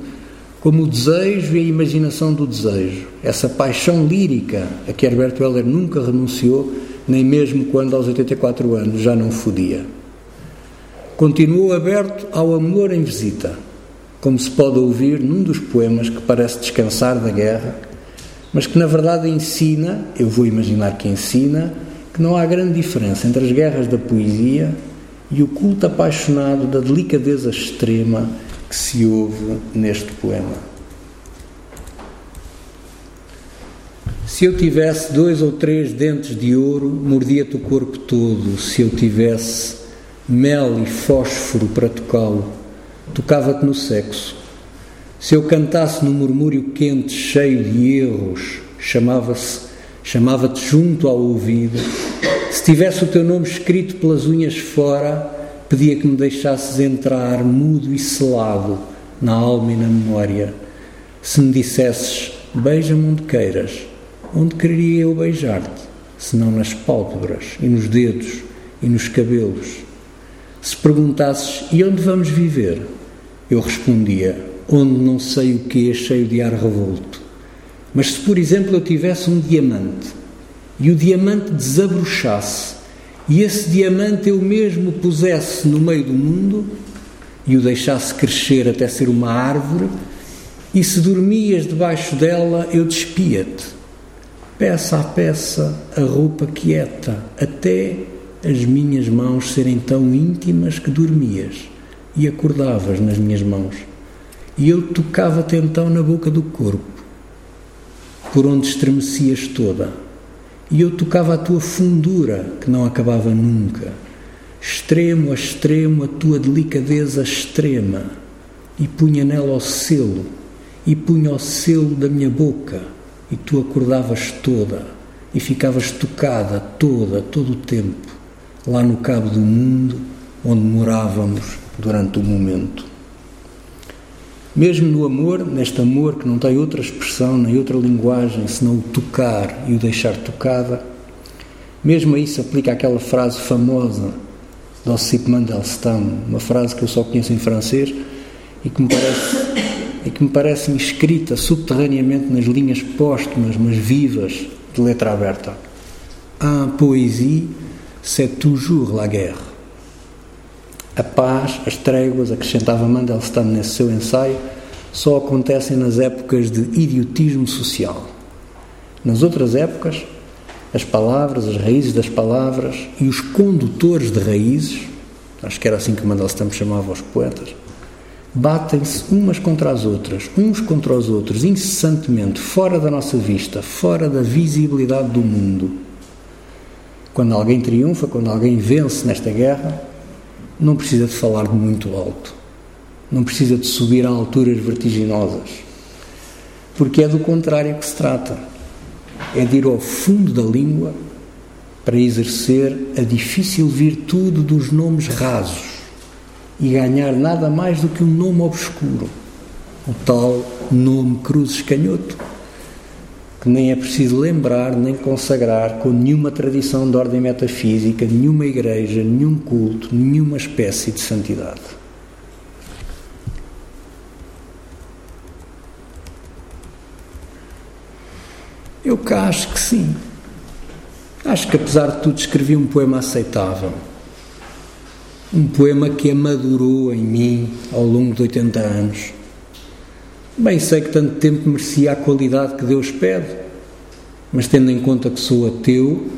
como o desejo e a imaginação do desejo. Essa paixão lírica a que Herbert Weller nunca renunciou, nem mesmo quando aos 84 anos já não fodia. Continuou aberto ao amor em visita como se pode ouvir num dos poemas que parece descansar da guerra, mas que na verdade ensina, eu vou imaginar que ensina, que não há grande diferença entre as guerras da poesia e o culto apaixonado da delicadeza extrema que se ouve neste poema. Se eu tivesse dois ou três dentes de ouro, mordia-te o corpo todo. Se eu tivesse mel e fósforo para tocá-lo, tocava-te no sexo. Se eu cantasse no murmúrio quente, cheio de erros, chamava-se, chamava-te junto ao ouvido. Se tivesse o teu nome escrito pelas unhas fora, pedia que me deixasses entrar, mudo e selado, na alma e na memória. Se me dissesses, beija-me onde queiras, onde queria eu beijar-te, senão nas pálpebras e nos dedos e nos cabelos se perguntasses e onde vamos viver, eu respondia onde não sei o que, cheio de ar revolto. Mas se, por exemplo, eu tivesse um diamante e o diamante desabrochasse e esse diamante eu mesmo pusesse no meio do mundo e o deixasse crescer até ser uma árvore, e se dormias debaixo dela, eu despia-te, peça a peça, a roupa quieta, até as minhas mãos serem tão íntimas que dormias e acordavas nas minhas mãos. E eu tocava-te então na boca do corpo, por onde estremecias toda. E eu tocava a tua fundura, que não acabava nunca, extremo a extremo a tua delicadeza extrema, e punha nela o selo, e punha o selo da minha boca, e tu acordavas toda, e ficavas tocada toda, todo o tempo lá no cabo do mundo onde morávamos durante o momento. Mesmo no amor, neste amor que não tem outra expressão nem outra linguagem senão o tocar e o deixar tocada, mesmo aí se aplica aquela frase famosa de Ossip Mandelstam, uma frase que eu só conheço em francês e que me parece, e que me parece escrita subterraneamente nas linhas póstumas, mas vivas, de letra aberta. A poésie c'est toujours la guerre. A paz, as tréguas, acrescentava Mandelstam nesse seu ensaio, só acontecem nas épocas de idiotismo social. Nas outras épocas, as palavras, as raízes das palavras e os condutores de raízes, acho que era assim que Mandelstam chamava os poetas, batem-se umas contra as outras, uns contra os outros, incessantemente, fora da nossa vista, fora da visibilidade do mundo quando alguém triunfa, quando alguém vence nesta guerra, não precisa de falar muito alto, não precisa de subir a alturas vertiginosas, porque é do contrário que se trata. É de ir ao fundo da língua para exercer a difícil virtude dos nomes rasos e ganhar nada mais do que um nome obscuro, o tal nome Cruzes Canhoto que nem é preciso lembrar nem consagrar com nenhuma tradição de ordem metafísica, nenhuma igreja, nenhum culto, nenhuma espécie de santidade. Eu cá acho que sim. Acho que apesar de tudo escrevi um poema aceitável. Um poema que amadurou em mim ao longo de 80 anos Bem sei que tanto tempo merecia a qualidade que Deus pede, mas tendo em conta que sou ateu,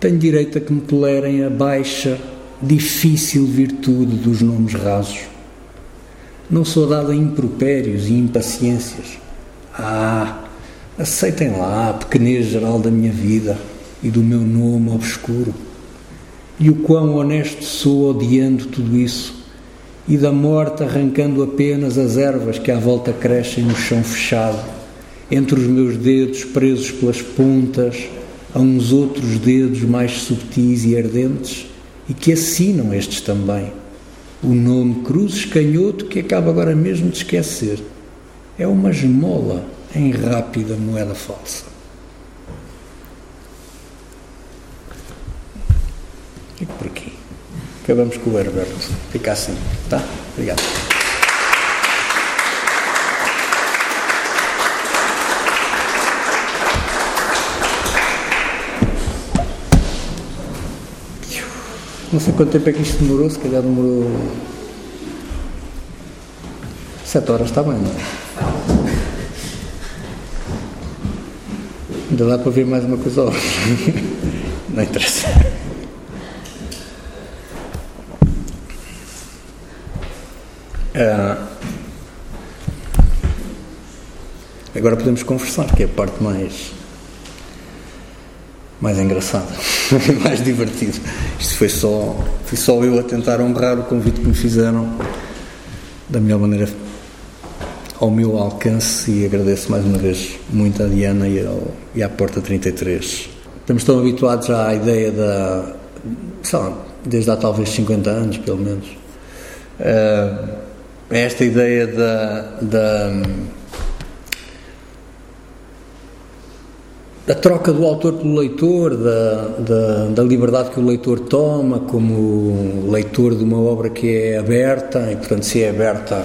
tenho direito a que me tolerem a baixa, difícil virtude dos nomes rasos. Não sou dado a impropérios e impaciências. Ah, aceitem lá a pequenez geral da minha vida e do meu nome obscuro. E o quão honesto sou odiando tudo isso, e da morte arrancando apenas as ervas que à volta crescem no chão fechado, entre os meus dedos presos pelas pontas a uns outros dedos mais subtis e ardentes, e que assinam estes também. O nome Cruzes Canhoto que acaba agora mesmo de esquecer. É uma esmola em rápida moeda falsa. Fico por aqui. Acabamos com o Herberto. Fica assim, tá? Obrigado. Não sei quanto tempo é que isto demorou, se calhar demorou. Sete horas está bem, não é? Ainda dá para ver mais uma coisa outra. Não interessa. Ah, agora podemos conversar, que é a parte mais mais engraçada, mais divertida. Isto foi só, fui só eu a tentar honrar o convite que me fizeram da melhor maneira ao meu alcance e agradeço mais uma vez muito à Diana e, ao, e à Porta 33. Estamos tão habituados à ideia da, sei lá, desde há talvez 50 anos, pelo menos, uh, esta ideia da, da da troca do autor pelo leitor, da, da, da, liberdade que o leitor toma como leitor de uma obra que é aberta e, portanto, se é aberta,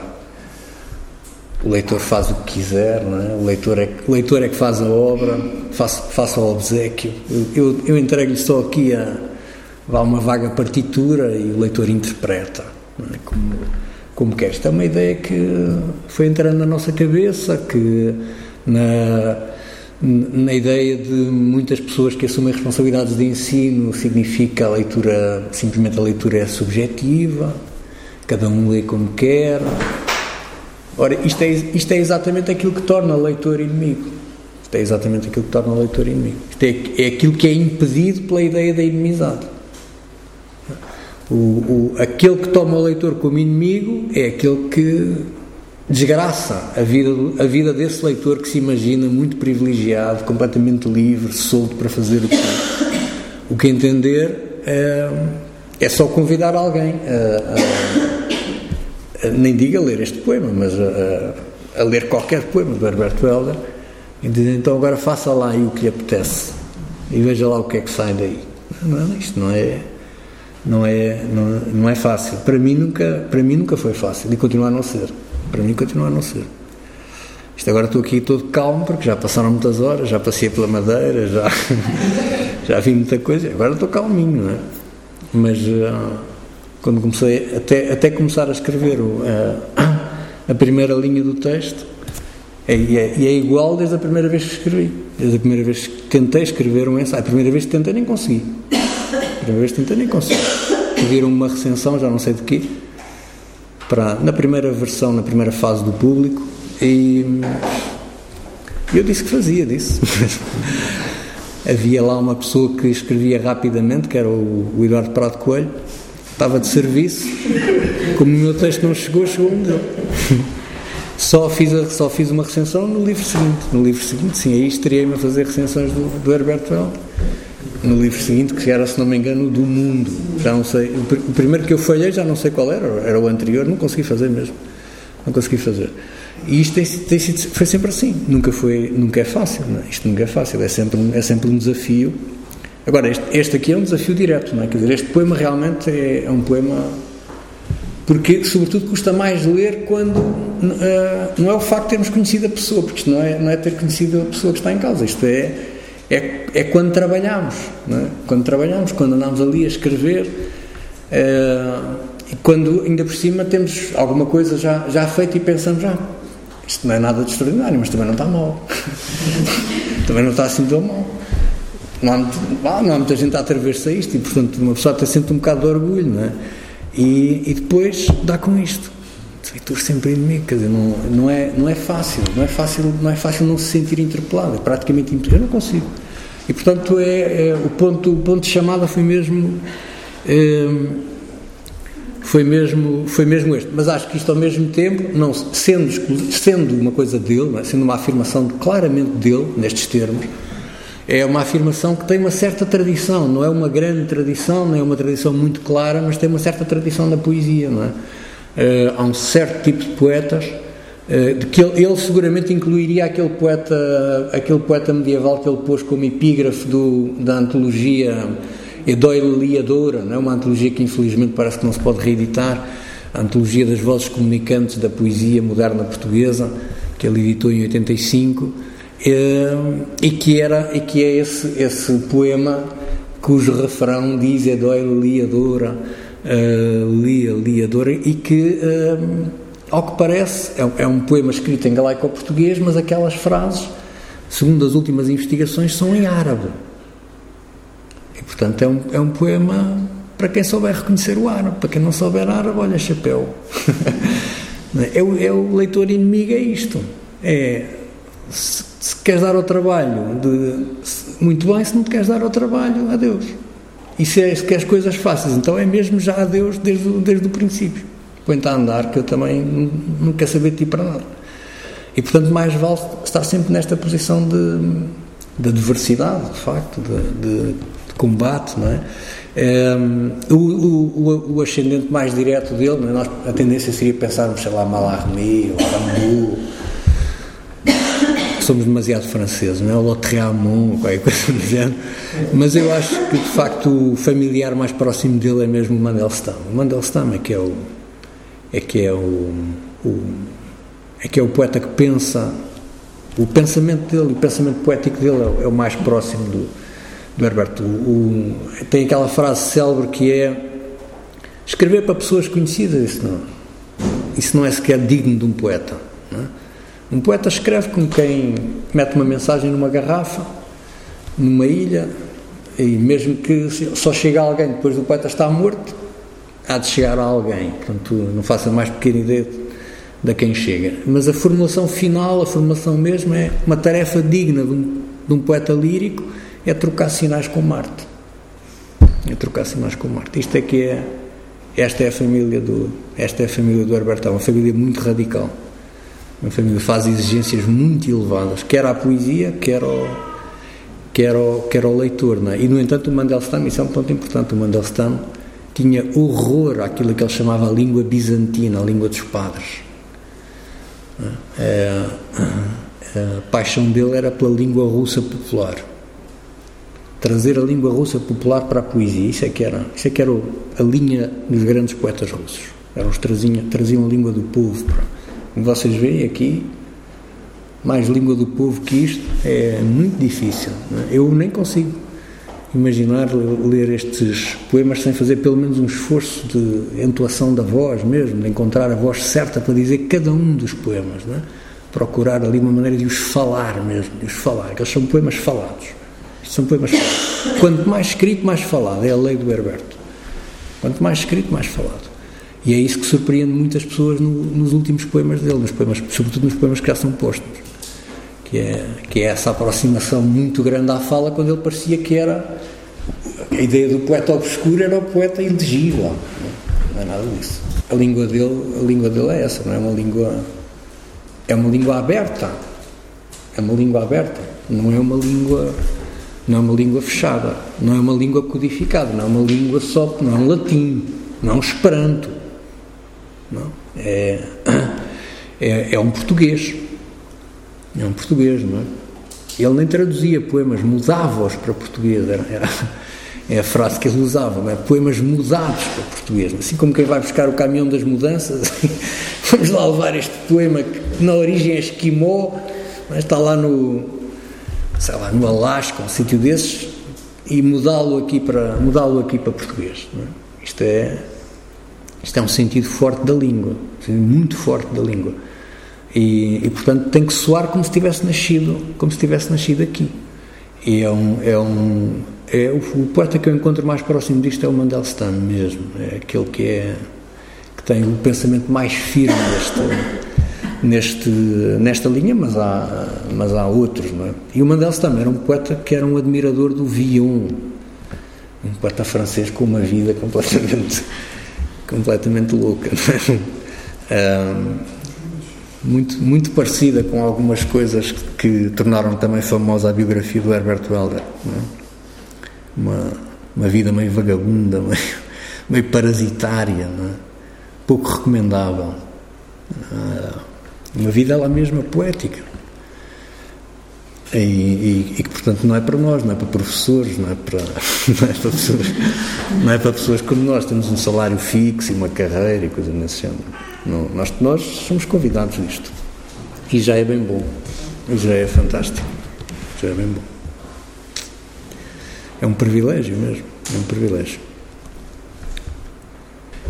o leitor faz o que quiser, é? o, leitor é, o leitor é que faz a obra, faça, o obsequio. Eu, eu, eu entrego-lhe só aqui a, a uma vaga partitura e o leitor interpreta é? como, como quer. Esta é uma ideia que foi entrando na nossa cabeça, que na na ideia de muitas pessoas que assumem responsabilidades de ensino significa a leitura, simplesmente a leitura é subjetiva, cada um lê como quer. Ora, isto é, isto é exatamente aquilo que torna leitor inimigo. Isto é exatamente aquilo que torna leitor inimigo. Isto é, é aquilo que é impedido pela ideia da inimizade. O, o, aquele que toma o leitor como inimigo é aquele que desgraça a vida, a vida desse leitor que se imagina muito privilegiado, completamente livre, solto para fazer o que, o que entender. É, é só convidar alguém a, a, a, nem diga a ler este poema, mas a, ler qualquer poema do Herbert Welder e dizer então agora faça lá aí o que lhe apetece e veja lá o que é que sai daí. Não, isto não é não é não, não é fácil. Para mim nunca para mim nunca foi fácil e continua a não ser. Para mim continua a não ser. Isto agora estou aqui todo calmo porque já passaram muitas horas, já passei pela madeira, já, já vi muita coisa, agora estou calminho, não é? Mas uh, quando comecei, até, até começar a escrever o, uh, a primeira linha do texto, é, é, e é igual desde a primeira vez que escrevi. Desde a primeira vez que tentei escrever um ensaio. A primeira vez que tentei nem consegui. A primeira vez que tentei nem consegui. Pediram uma recensão, já não sei de quê para, na primeira versão, na primeira fase do público, e eu disse que fazia, disse. Havia lá uma pessoa que escrevia rapidamente, que era o, o Eduardo Prado Coelho, estava de serviço, como o meu texto não chegou, chegou um dele. Só fiz, a, só fiz uma recensão no livro seguinte. No livro seguinte, sim, aí estreiei-me a fazer recensões do, do Herbert Welder no livro seguinte, que era, se não me engano, do mundo. Já não sei. O, primeiro que eu falhei já não sei qual era, era o anterior, não consegui fazer mesmo. Não consegui fazer. E isto tem, tem sido, foi sempre assim. Nunca, foi, nunca é fácil, não é? Isto nunca é fácil, é sempre um, é sempre um desafio. Agora, este, este aqui é um desafio direto, não é? Quer dizer, este poema realmente é, é um poema porque, sobretudo, custa mais ler quando uh, não é o facto de termos conhecido a pessoa, porque isto não é, não é ter conhecido a pessoa que está em causa, isto é, é, é quando trabalhamos, é? quando trabalhamos, quando andamos ali a escrever. Uh, e quando, ainda por cima, temos alguma coisa já, já feita e pensamos, já, ah, isto não é nada de extraordinário, mas também não está mal. também não está assim tão mal. Não há, não há muita gente a atrever-se a isto e, portanto, uma pessoa tem sempre um bocado de orgulho, não é? E, e depois dá com isto. Estou sempre inimigo, quer dizer, não, não, é, não é fácil, não é fácil, não é fácil não se sentir interpelado, é praticamente impossível, eu não consigo. E portanto é, é, o, ponto, o ponto de chamada foi mesmo é, foi mesmo foi mesmo este. Mas acho que isto ao mesmo tempo, não sendo sendo uma coisa dele, é? sendo uma afirmação claramente dele nestes termos, é uma afirmação que tem uma certa tradição, não é uma grande tradição, não é uma tradição muito clara, mas tem uma certa tradição da poesia, não é? Uh, há um certo tipo de poetas uh, de que ele, ele, seguramente incluiria aquele poeta, aquele poeta medieval que ele pôs como epígrafe do, da antologia Edoiliadora, não é? uma antologia que infelizmente parece que não se pode reeditar, a antologia das vozes comunicantes da poesia moderna portuguesa, que ele editou em 85 e que era e que é esse esse poema cujo refrão diz dói liadora uh, lia liadora e que uh, ao que parece é, é, um poema escrito em galaico-português mas aquelas frases segundo as últimas investigações são em árabe. E portanto é um, é um poema para quem souber reconhecer o árabe. Para quem não souber árabe olha chapéu. É, o, é o leitor inimigo é isto. É se queres dar ao trabalho, de, muito bem, se não te queres dar ao trabalho, adeus. Se, é, se queres coisas fáceis, então é mesmo já adeus desde, desde o princípio. Põe-te a andar, que eu também não, quero saber de ti para nada. E portanto, mais vale estar sempre nesta posição de, de adversidade, de facto, de, de, de combate, não é? Um, o, o, o, ascendente mais direto dele, é? nós, a tendência seria pensarmos, sei lá, Mallarmé ou Rambo somos demasiado franceses, não é? O Lautréamont, qualquer coisa do género. Mas eu acho que, de facto, o familiar mais próximo dele é mesmo o Mandelstam. O Mandelstam é que é o. é que é o, o é que é o poeta que pensa. O pensamento dele, o pensamento poético dele é, é o mais próximo do, do Herberto. O, tem aquela frase célebre que é escrever para pessoas conhecidas, isso não, isso não é sequer digno de um poeta. Um poeta escreve como quem mete uma mensagem numa garrafa, numa ilha, e mesmo que só chegue alguém depois do poeta estar morto, há de chegar a alguém. Portanto, não faça mais pequena ideia de quem chega. Mas a formulação final, a formação mesmo, é uma tarefa digna de um, de um poeta lírico, é trocar sinais com Marte. É trocar sinais com Marte. Isto é que é. Esta é a família do, esta é a família do Herbertão, uma família muito radical. Uma família faz exigências muito elevadas, quer à poesia, quer ao, quer ao, quer ao leitor. Não é? E, no entanto, o Mandelstam, isso é um ponto importante, o Mandelstam tinha horror àquilo que ele chamava a língua bizantina, a língua dos padres. É, a paixão dele era pela língua russa popular. Trazer a língua russa popular para a poesia, isso é que era, isso é que era a linha dos grandes poetas russos. Eles traziam, traziam a língua do povo para, como vocês veem aqui, mais língua do povo que isto é muito difícil. É? Eu nem consigo imaginar ler estes poemas sem fazer pelo menos um esforço de entoação da voz mesmo, de encontrar a voz certa para dizer cada um dos poemas, é? procurar ali uma maneira de os falar mesmo, de os falar, eles são poemas falados. Estes são poemas falados. Quanto mais escrito, mais falado. É a lei do Herberto. Quanto mais escrito, mais falado. E é isso que surpreende muitas pessoas no, nos últimos poemas dele, nos poemas, sobretudo nos poemas que já são postos. Que é, que é essa aproximação muito grande à fala, quando ele parecia que era. A ideia do poeta obscuro era o poeta ilegível. Não, é nada disso. A língua dele, a língua dele é essa, não é uma língua. É uma língua aberta. É uma língua aberta. Não é uma língua. Não é uma língua fechada. Não é uma língua codificada. Não é uma língua só. Não é um latim. Não é um esperanto? É, é, é um português. É um português, não é? Ele nem traduzia poemas, mudava-os para português. Era, era, é a frase que ele usava, é? poemas mudados para português, assim como quem vai buscar o caminhão das mudanças, vamos lá levar este poema que na origem é esquimó, mas está lá no, sei lá, no Alasca, um sítio desses, e mudá-lo aqui para mudá-lo aqui para português. É? Isto é isto é um sentido forte da língua, muito forte da língua. E, e, portanto tem que soar como se tivesse nascido, como se tivesse nascido aqui. E é um, é um é o, o, poeta que eu encontro mais próximo disto é o Mandelstam mesmo, é aquele que é que tem o pensamento mais firme neste, neste nesta linha, mas há mas há outros, não é? E o Mandelstam era um poeta que era um admirador do Villon, um poeta francês com uma vida completamente completamente louca, é? Muito, muito parecida com algumas coisas que, que tornaram também famosa a biografia do Herbert Welder. É? Uma, uma vida meio vagabunda, meio, meio parasitária, é? pouco recomendável. Uh, uma vida ela mesma poética. E, e, e, que portanto não é para nós, não é para professores, não é para, não é para pessoas, não é para pessoas como nós, temos um salário fixo e uma carreira e coisas nesse género. Não, nós, nós somos convidados nisto. E já é bem bom. E já é fantástico. Já é bem bom. É um privilégio mesmo. É um privilégio.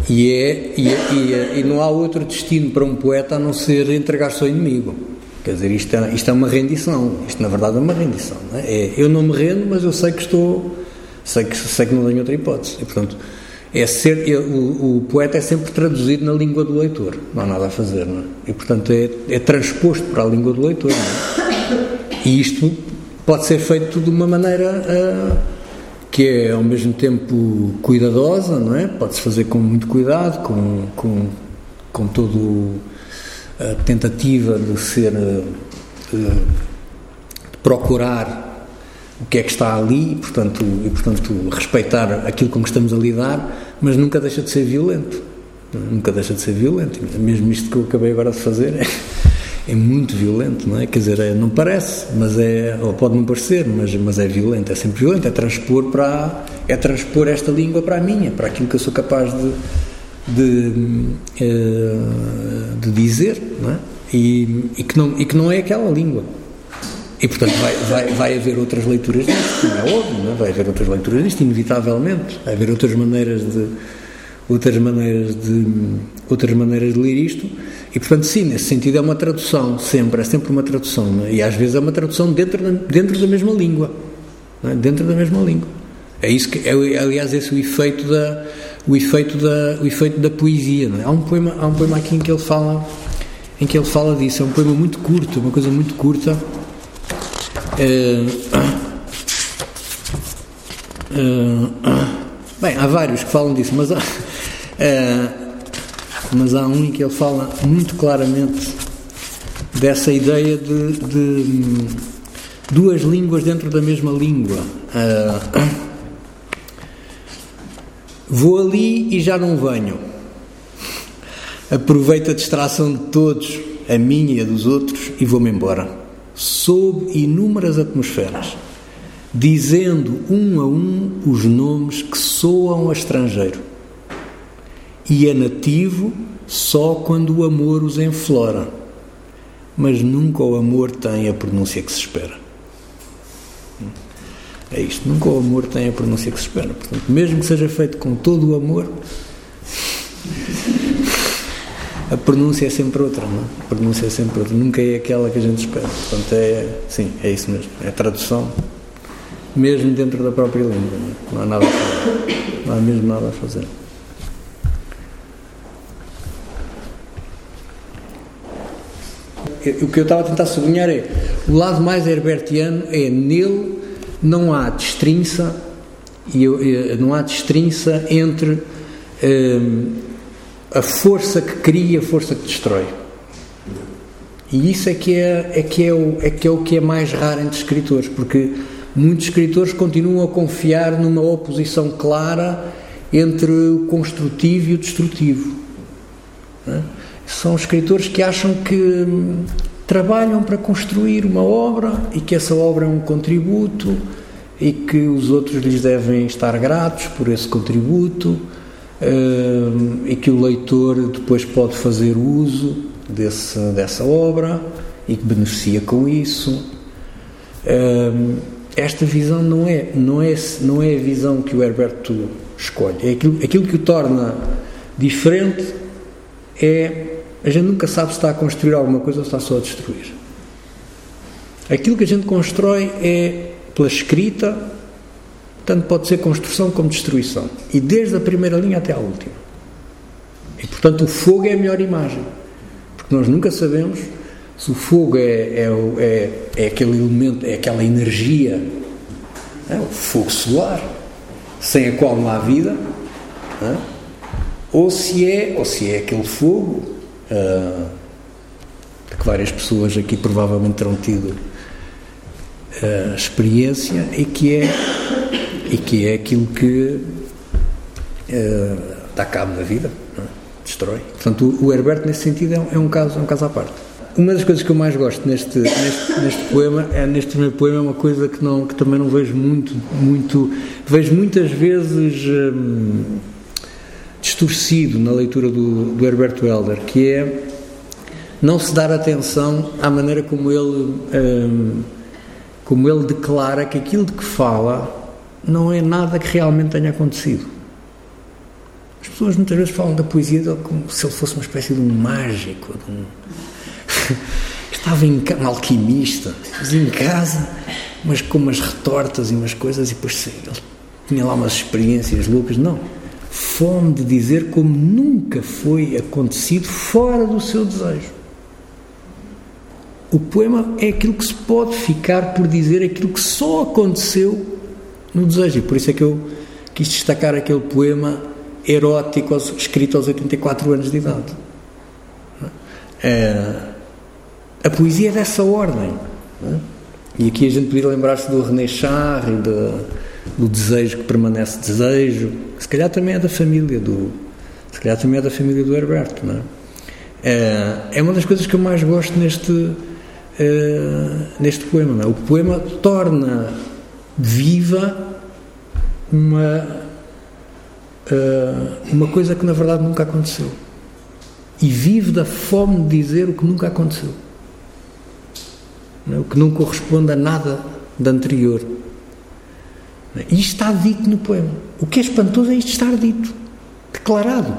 E, é, e, é, e, é, e não há outro destino para um poeta a não ser entregar-se ao inimigo. Quer dizer, isto é, isto é uma rendição. Isto, na verdade, é uma rendição. Não é? é? eu não me rendo, mas eu sei que estou. Sei que, sei que não tenho outra hipótese. E, portanto, é ser, é, o, o, poeta é sempre traduzido na língua do leitor, não há nada a fazer, não é? E portanto é, é transposto para a língua do leitor, é? E isto pode ser feito de uma maneira uh, que é ao mesmo tempo cuidadosa, não é? Pode-se fazer com muito cuidado, com, com, com todo a tentativa de ser, uh, de procurar o que é que está ali portanto, e, portanto, respeitar aquilo com que estamos a lidar, mas nunca deixa de ser violento. Nunca deixa de ser violento. Mesmo isto que eu acabei agora de fazer é, é muito violento, não é? Quer dizer, é, não parece, mas é, ou pode não parecer, mas, mas é violento, é sempre violento, é transpor para é transpor esta língua para a minha, para aquilo que eu sou capaz de, de, eh, de dizer, não é? E, e, que não, e que não é aquela língua. E, portanto, vai, vai, vai haver outras leituras disto, é óbvio, não é? vai haver outras leituras disto, inevitavelmente. Vai haver outras maneiras de outras maneiras de outras maneiras de ler isto e portanto sim nesse sentido é uma tradução sempre é sempre uma tradução é? e às vezes é uma tradução dentro da, dentro da mesma língua é? dentro da mesma língua é isso que é aliás esse o efeito da o efeito da o efeito da poesia é? há um poema há um poema aqui em que ele fala em que ele fala disso é um poema muito curto uma coisa muito curta Uh, uh, bem, há vários que falam disso, mas há, uh, mas há um em que ele fala muito claramente dessa ideia de, de duas línguas dentro da mesma língua. Vou ali e já não venho. Aproveito a distração de todos, a minha e a dos outros, e vou-me embora sob inúmeras atmosferas, dizendo um a um os nomes que soam a estrangeiro. E é nativo só quando o amor os enflora, mas nunca o amor tem a pronúncia que se espera. É isto, nunca o amor tem a pronúncia que se espera. Portanto, mesmo que seja feito com todo o amor, a pronúncia é sempre outra, não? É? A pronúncia é sempre outra, nunca é aquela que a gente espera. Portanto, é, sim, é isso mesmo, é tradução, mesmo dentro da própria língua, não, é? não há nada a fazer, não há mesmo nada a fazer. O que eu estava a tentar sublinhar é o lado mais herbertiano é nele não há destrinça e não há destrinça entre hum, a força que cria, a força que destrói. E isso é que é, é, que é, o, é que é o que é mais raro entre escritores, porque muitos escritores continuam a confiar numa oposição clara entre o construtivo e o destrutivo. É? São escritores que acham que trabalham para construir uma obra e que essa obra é um contributo e que os outros lhes devem estar gratos por esse contributo uh, e que o leitor depois pode fazer uso desse, dessa obra e que beneficia com isso. Uh, esta visão não é, não, é, não é a visão que o Herberto escolhe. É aquilo, aquilo que o torna diferente é a gente nunca sabe se está a construir alguma coisa ou se está só a destruir. Aquilo que a gente constrói é pela escrita, tanto pode ser construção como destruição. E desde a primeira linha até à última. E portanto o fogo é a melhor imagem. Porque nós nunca sabemos se o fogo é, é, é, é aquele elemento, é aquela energia, é, o fogo solar, sem a qual não há vida, é? ou se é, ou se é aquele fogo uh, que várias pessoas aqui provavelmente terão tido uh, experiência e que é e que é aquilo que uh, dá cabo da vida, é? destrói. Portanto, o, o Herbert nesse sentido é, é um caso é um caso à parte uma das coisas que eu mais gosto neste, neste, neste, poema é neste primeiro poema é uma coisa que não que também não vejo muito muito vejo muitas vezes hum, distorcido na leitura do, do Herberto Helder que é não se dar atenção à maneira como ele hum, como ele declara que aquilo de que fala não é nada que realmente tenha acontecido as pessoas muitas vezes falam da poesia dele como se ele fosse uma espécie de um mágico de um Estava em um alquimista, em casa, mas com umas retortas e umas coisas, e depois ele tinha lá umas experiências loucas. Não. Fome de dizer como nunca foi acontecido fora do seu desejo. O poema é aquilo que se pode ficar por dizer aquilo que só aconteceu no desejo. E por isso é que eu quis destacar aquele poema erótico escrito aos 84 anos de idade. É, a poesia é dessa ordem. É? E aqui a gente podia lembrar-se do René Char e de, do desejo que permanece desejo. Se calhar também é da família do. Se calhar também é da família do Herberto, não é? É, é uma das coisas que eu mais gosto neste, é, neste poema. É? O poema torna viva uma, é, uma coisa que na verdade nunca aconteceu. E vive da fome de dizer o que nunca aconteceu o que não corresponde a nada da anterior. E isto está dito no poema. O que é espantoso é isto estar dito, declarado,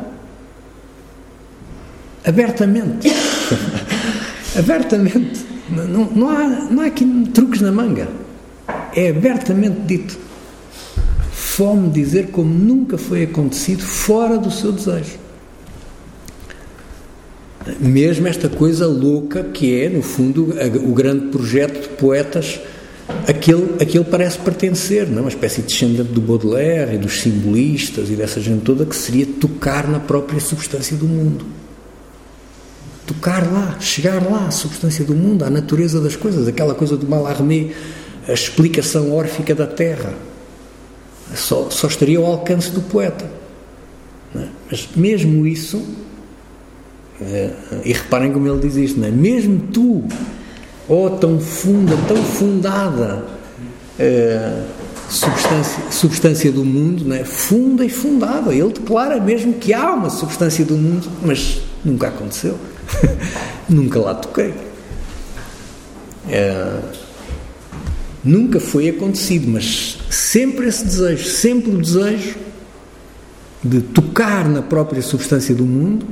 abertamente. abertamente. Não, não, há, não há aqui truques na manga. É abertamente dito. Fome dizer como nunca foi acontecido fora do seu desejo mesmo esta coisa louca que é, no fundo, o grande projeto de poetas aquele, aquele parece pertencer, não? É? uma espécie de descendente do Baudelaire e dos simbolistas e dessa gente toda, que seria tocar na própria substância do mundo. Tocar lá, chegar lá, à substância do mundo, à natureza das coisas, aquela coisa do Mallarmé, a explicação órfica da Terra. Só, só estaria ao alcance do poeta. É? Mas mesmo isso é, e reparem como ele diz isto, é? Mesmo tu, oh, tão funda, tão fundada é, substância, substância do mundo, não é? funda e fundada. Ele declara mesmo que há uma substância do mundo, mas nunca aconteceu. nunca lá toquei. É, nunca foi acontecido, mas sempre esse desejo, sempre o desejo de tocar na própria substância do mundo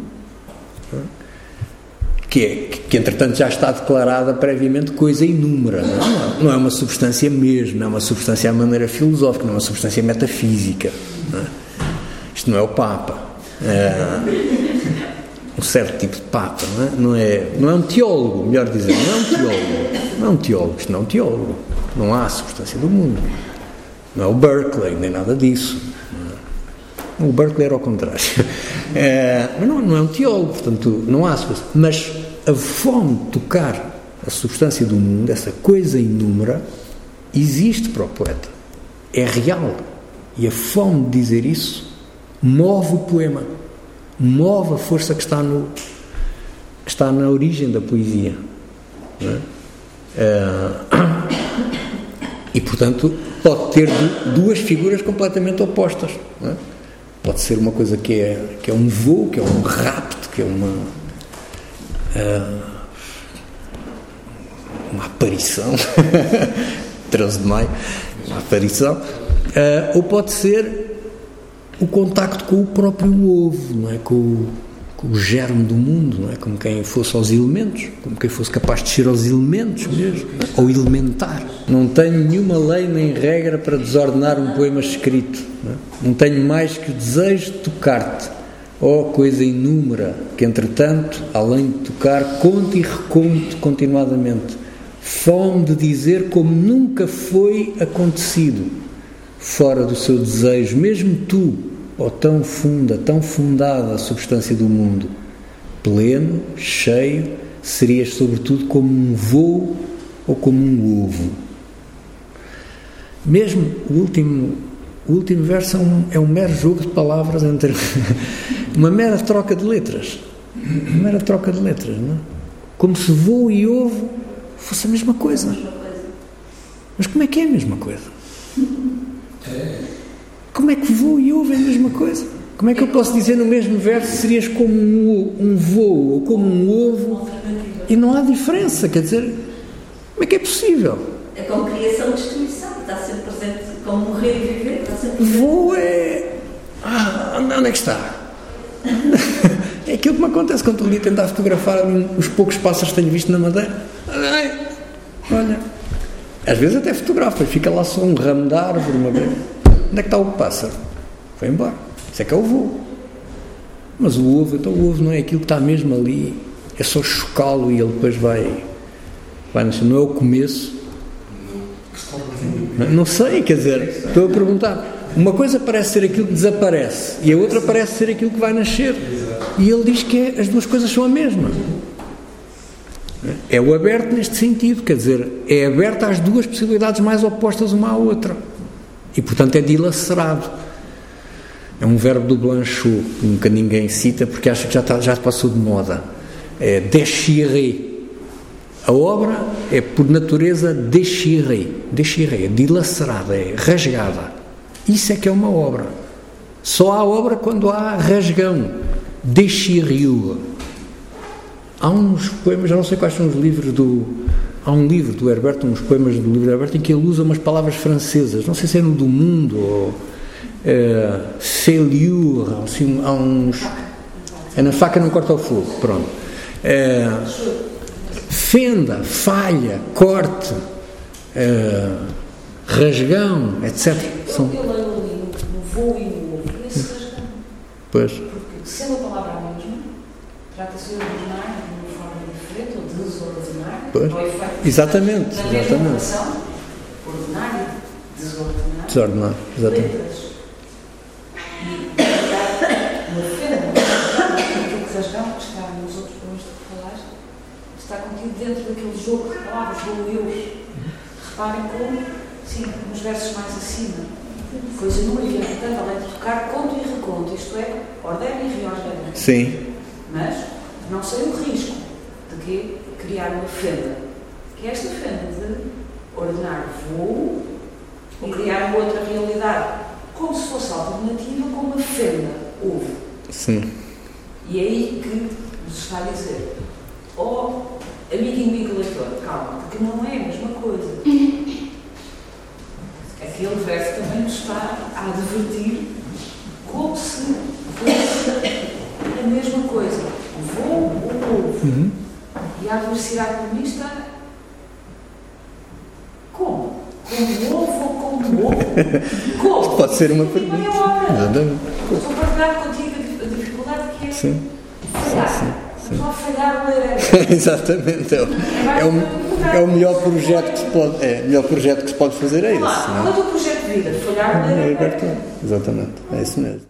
que, é, que entretanto já está declarada previamente coisa inúmera. Não é, não é uma substância mesmo, é uma substância à maneira filosófica, não é uma substância metafísica. Não é? Isto não é o Papa. É um certo tipo de Papa, não é? Não é, não é um teólogo, melhor dizer, não é um teólogo. Não é um teólogo, isto não é um teólogo. Não há substância do mundo. Não é o Berkeley, nem nada disso. O Berkeley era ao contrário. É, mas não, não, é um teólogo, portanto, não há Mas a fome de tocar a substância do mundo, essa coisa inúmera, existe para o poeta. É real. E a fome de dizer isso move o poema, move a força que está, no, está na origem da poesia. É? É, E, portanto, pode ter duas figuras completamente opostas. É? Pode ser uma coisa que é, que é um voo, que é um rapto, que é uma. Uh, uma aparição. 13 de maio, uma aparição. Uh, ou pode ser o contacto com o próprio ovo, não é? com o o germe do mundo, não é? como quem fosse aos elementos, como quem fosse capaz de ser aos elementos mesmo, ou elementar. Não tenho nenhuma lei nem regra para desordenar um poema escrito. Não, é? não tenho mais que o desejo de tocar-te, ó oh, coisa inúmera, que entretanto, além de tocar, conto e reconto continuadamente. Fome de dizer como nunca foi acontecido, fora do seu desejo, mesmo tu, ou tão funda, tão fundada a substância do mundo, pleno, cheio, serias sobretudo como um voo ou como um ovo. Mesmo o último, o último verso é um, é um mero jogo de palavras entre uma mera troca de letras. Uma mera troca de letras, não é? Como se voo e ovo fosse a mesma coisa. Mas como é que é a mesma coisa? Como é que voo e ovo é a mesma coisa? Como é que eu posso dizer no mesmo verso serias como um, um voo ou como um ovo e não há diferença? Quer dizer, como é que é possível? É como criação e destruição, está sempre como morrer e viver. Voo é. Ah, onde é que está? é aquilo que me acontece quando estou ali a tentar fotografar os poucos pássaros que tenho visto na madeira. Ai, olha, às vezes até fotografo, fica lá só um ramo de árvore, uma vez. Onde é que está o pássaro? Foi embora. Isso é que é o voo. Mas o ovo, então o ovo não é aquilo que está mesmo ali, é só chocá-lo e ele depois vai, vai. Não é o começo. Não, sei, quer dizer, estou a perguntar. Uma coisa parece ser aquilo que desaparece e a outra parece ser aquilo que vai nascer. E ele diz que é, as duas coisas são a mesma. É o aberto neste sentido, quer dizer, é aberto às duas possibilidades mais opostas uma à outra. E, portanto, é dilacerado. É um verbo do Blanchot, que nunca ninguém cita porque acha que já, está, já passou de moda. É déchirer. A obra é, por natureza, déchirer. Déchirer, é dilacerada, é rasgada. Isso é que é uma obra. Só há obra quando há rasgão. Déchirure. Há uns poemas, não sei quais são os livros do, Há um livro do Herberto, uns poemas do livro do Herberto, em que ele usa umas palavras francesas, não sei se é no do mundo ou é, assim, há uns. É na faca não corta o fogo, pronto. É, fenda, falha, corte, é, rasgão, etc. São... Eu leio ali no voo e no ovo, rasgão. Pois. Porque, sendo a palavra a mesma, trata-se de ordinar Pois. Exatamente, exatamente. Ordenar e desordenar. Desordenar, exatamente. Uma fenda, aquilo que rasgão, que está nos outros poemas que falaste, contido dentro daquele jogo de palavras, do eu. Reparem como, sim, nos versos mais acima. Coisa número e portanto, além de tocar, conto e reconto, isto é, ordena e reordena. Sim. Mas não sei o risco de que criar uma fenda, que é esta fenda de ordenar voo e criar uma outra realidade, como se fosse alternativa com uma fenda, ovo. Sim. E é aí que nos está a dizer, oh, amigo amigo leitor, calma, porque não é a mesma coisa. Aquele verso também nos está a advertir como se fosse a mesma coisa. Voo ou ovo. Uhum. E a adversidade comunista, como? Como ovo ou como ovo? Como? Pode ser uma pergunta. Exatamente. Estou a partilhar contigo a dificuldade que é sim. falhar. Sim, sim. Exatamente. É o, é, o, é o melhor projeto que se pode, é, melhor projeto que se pode fazer é esse. Qual é o teu projeto de vida? Falhar o Exatamente. É isso mesmo.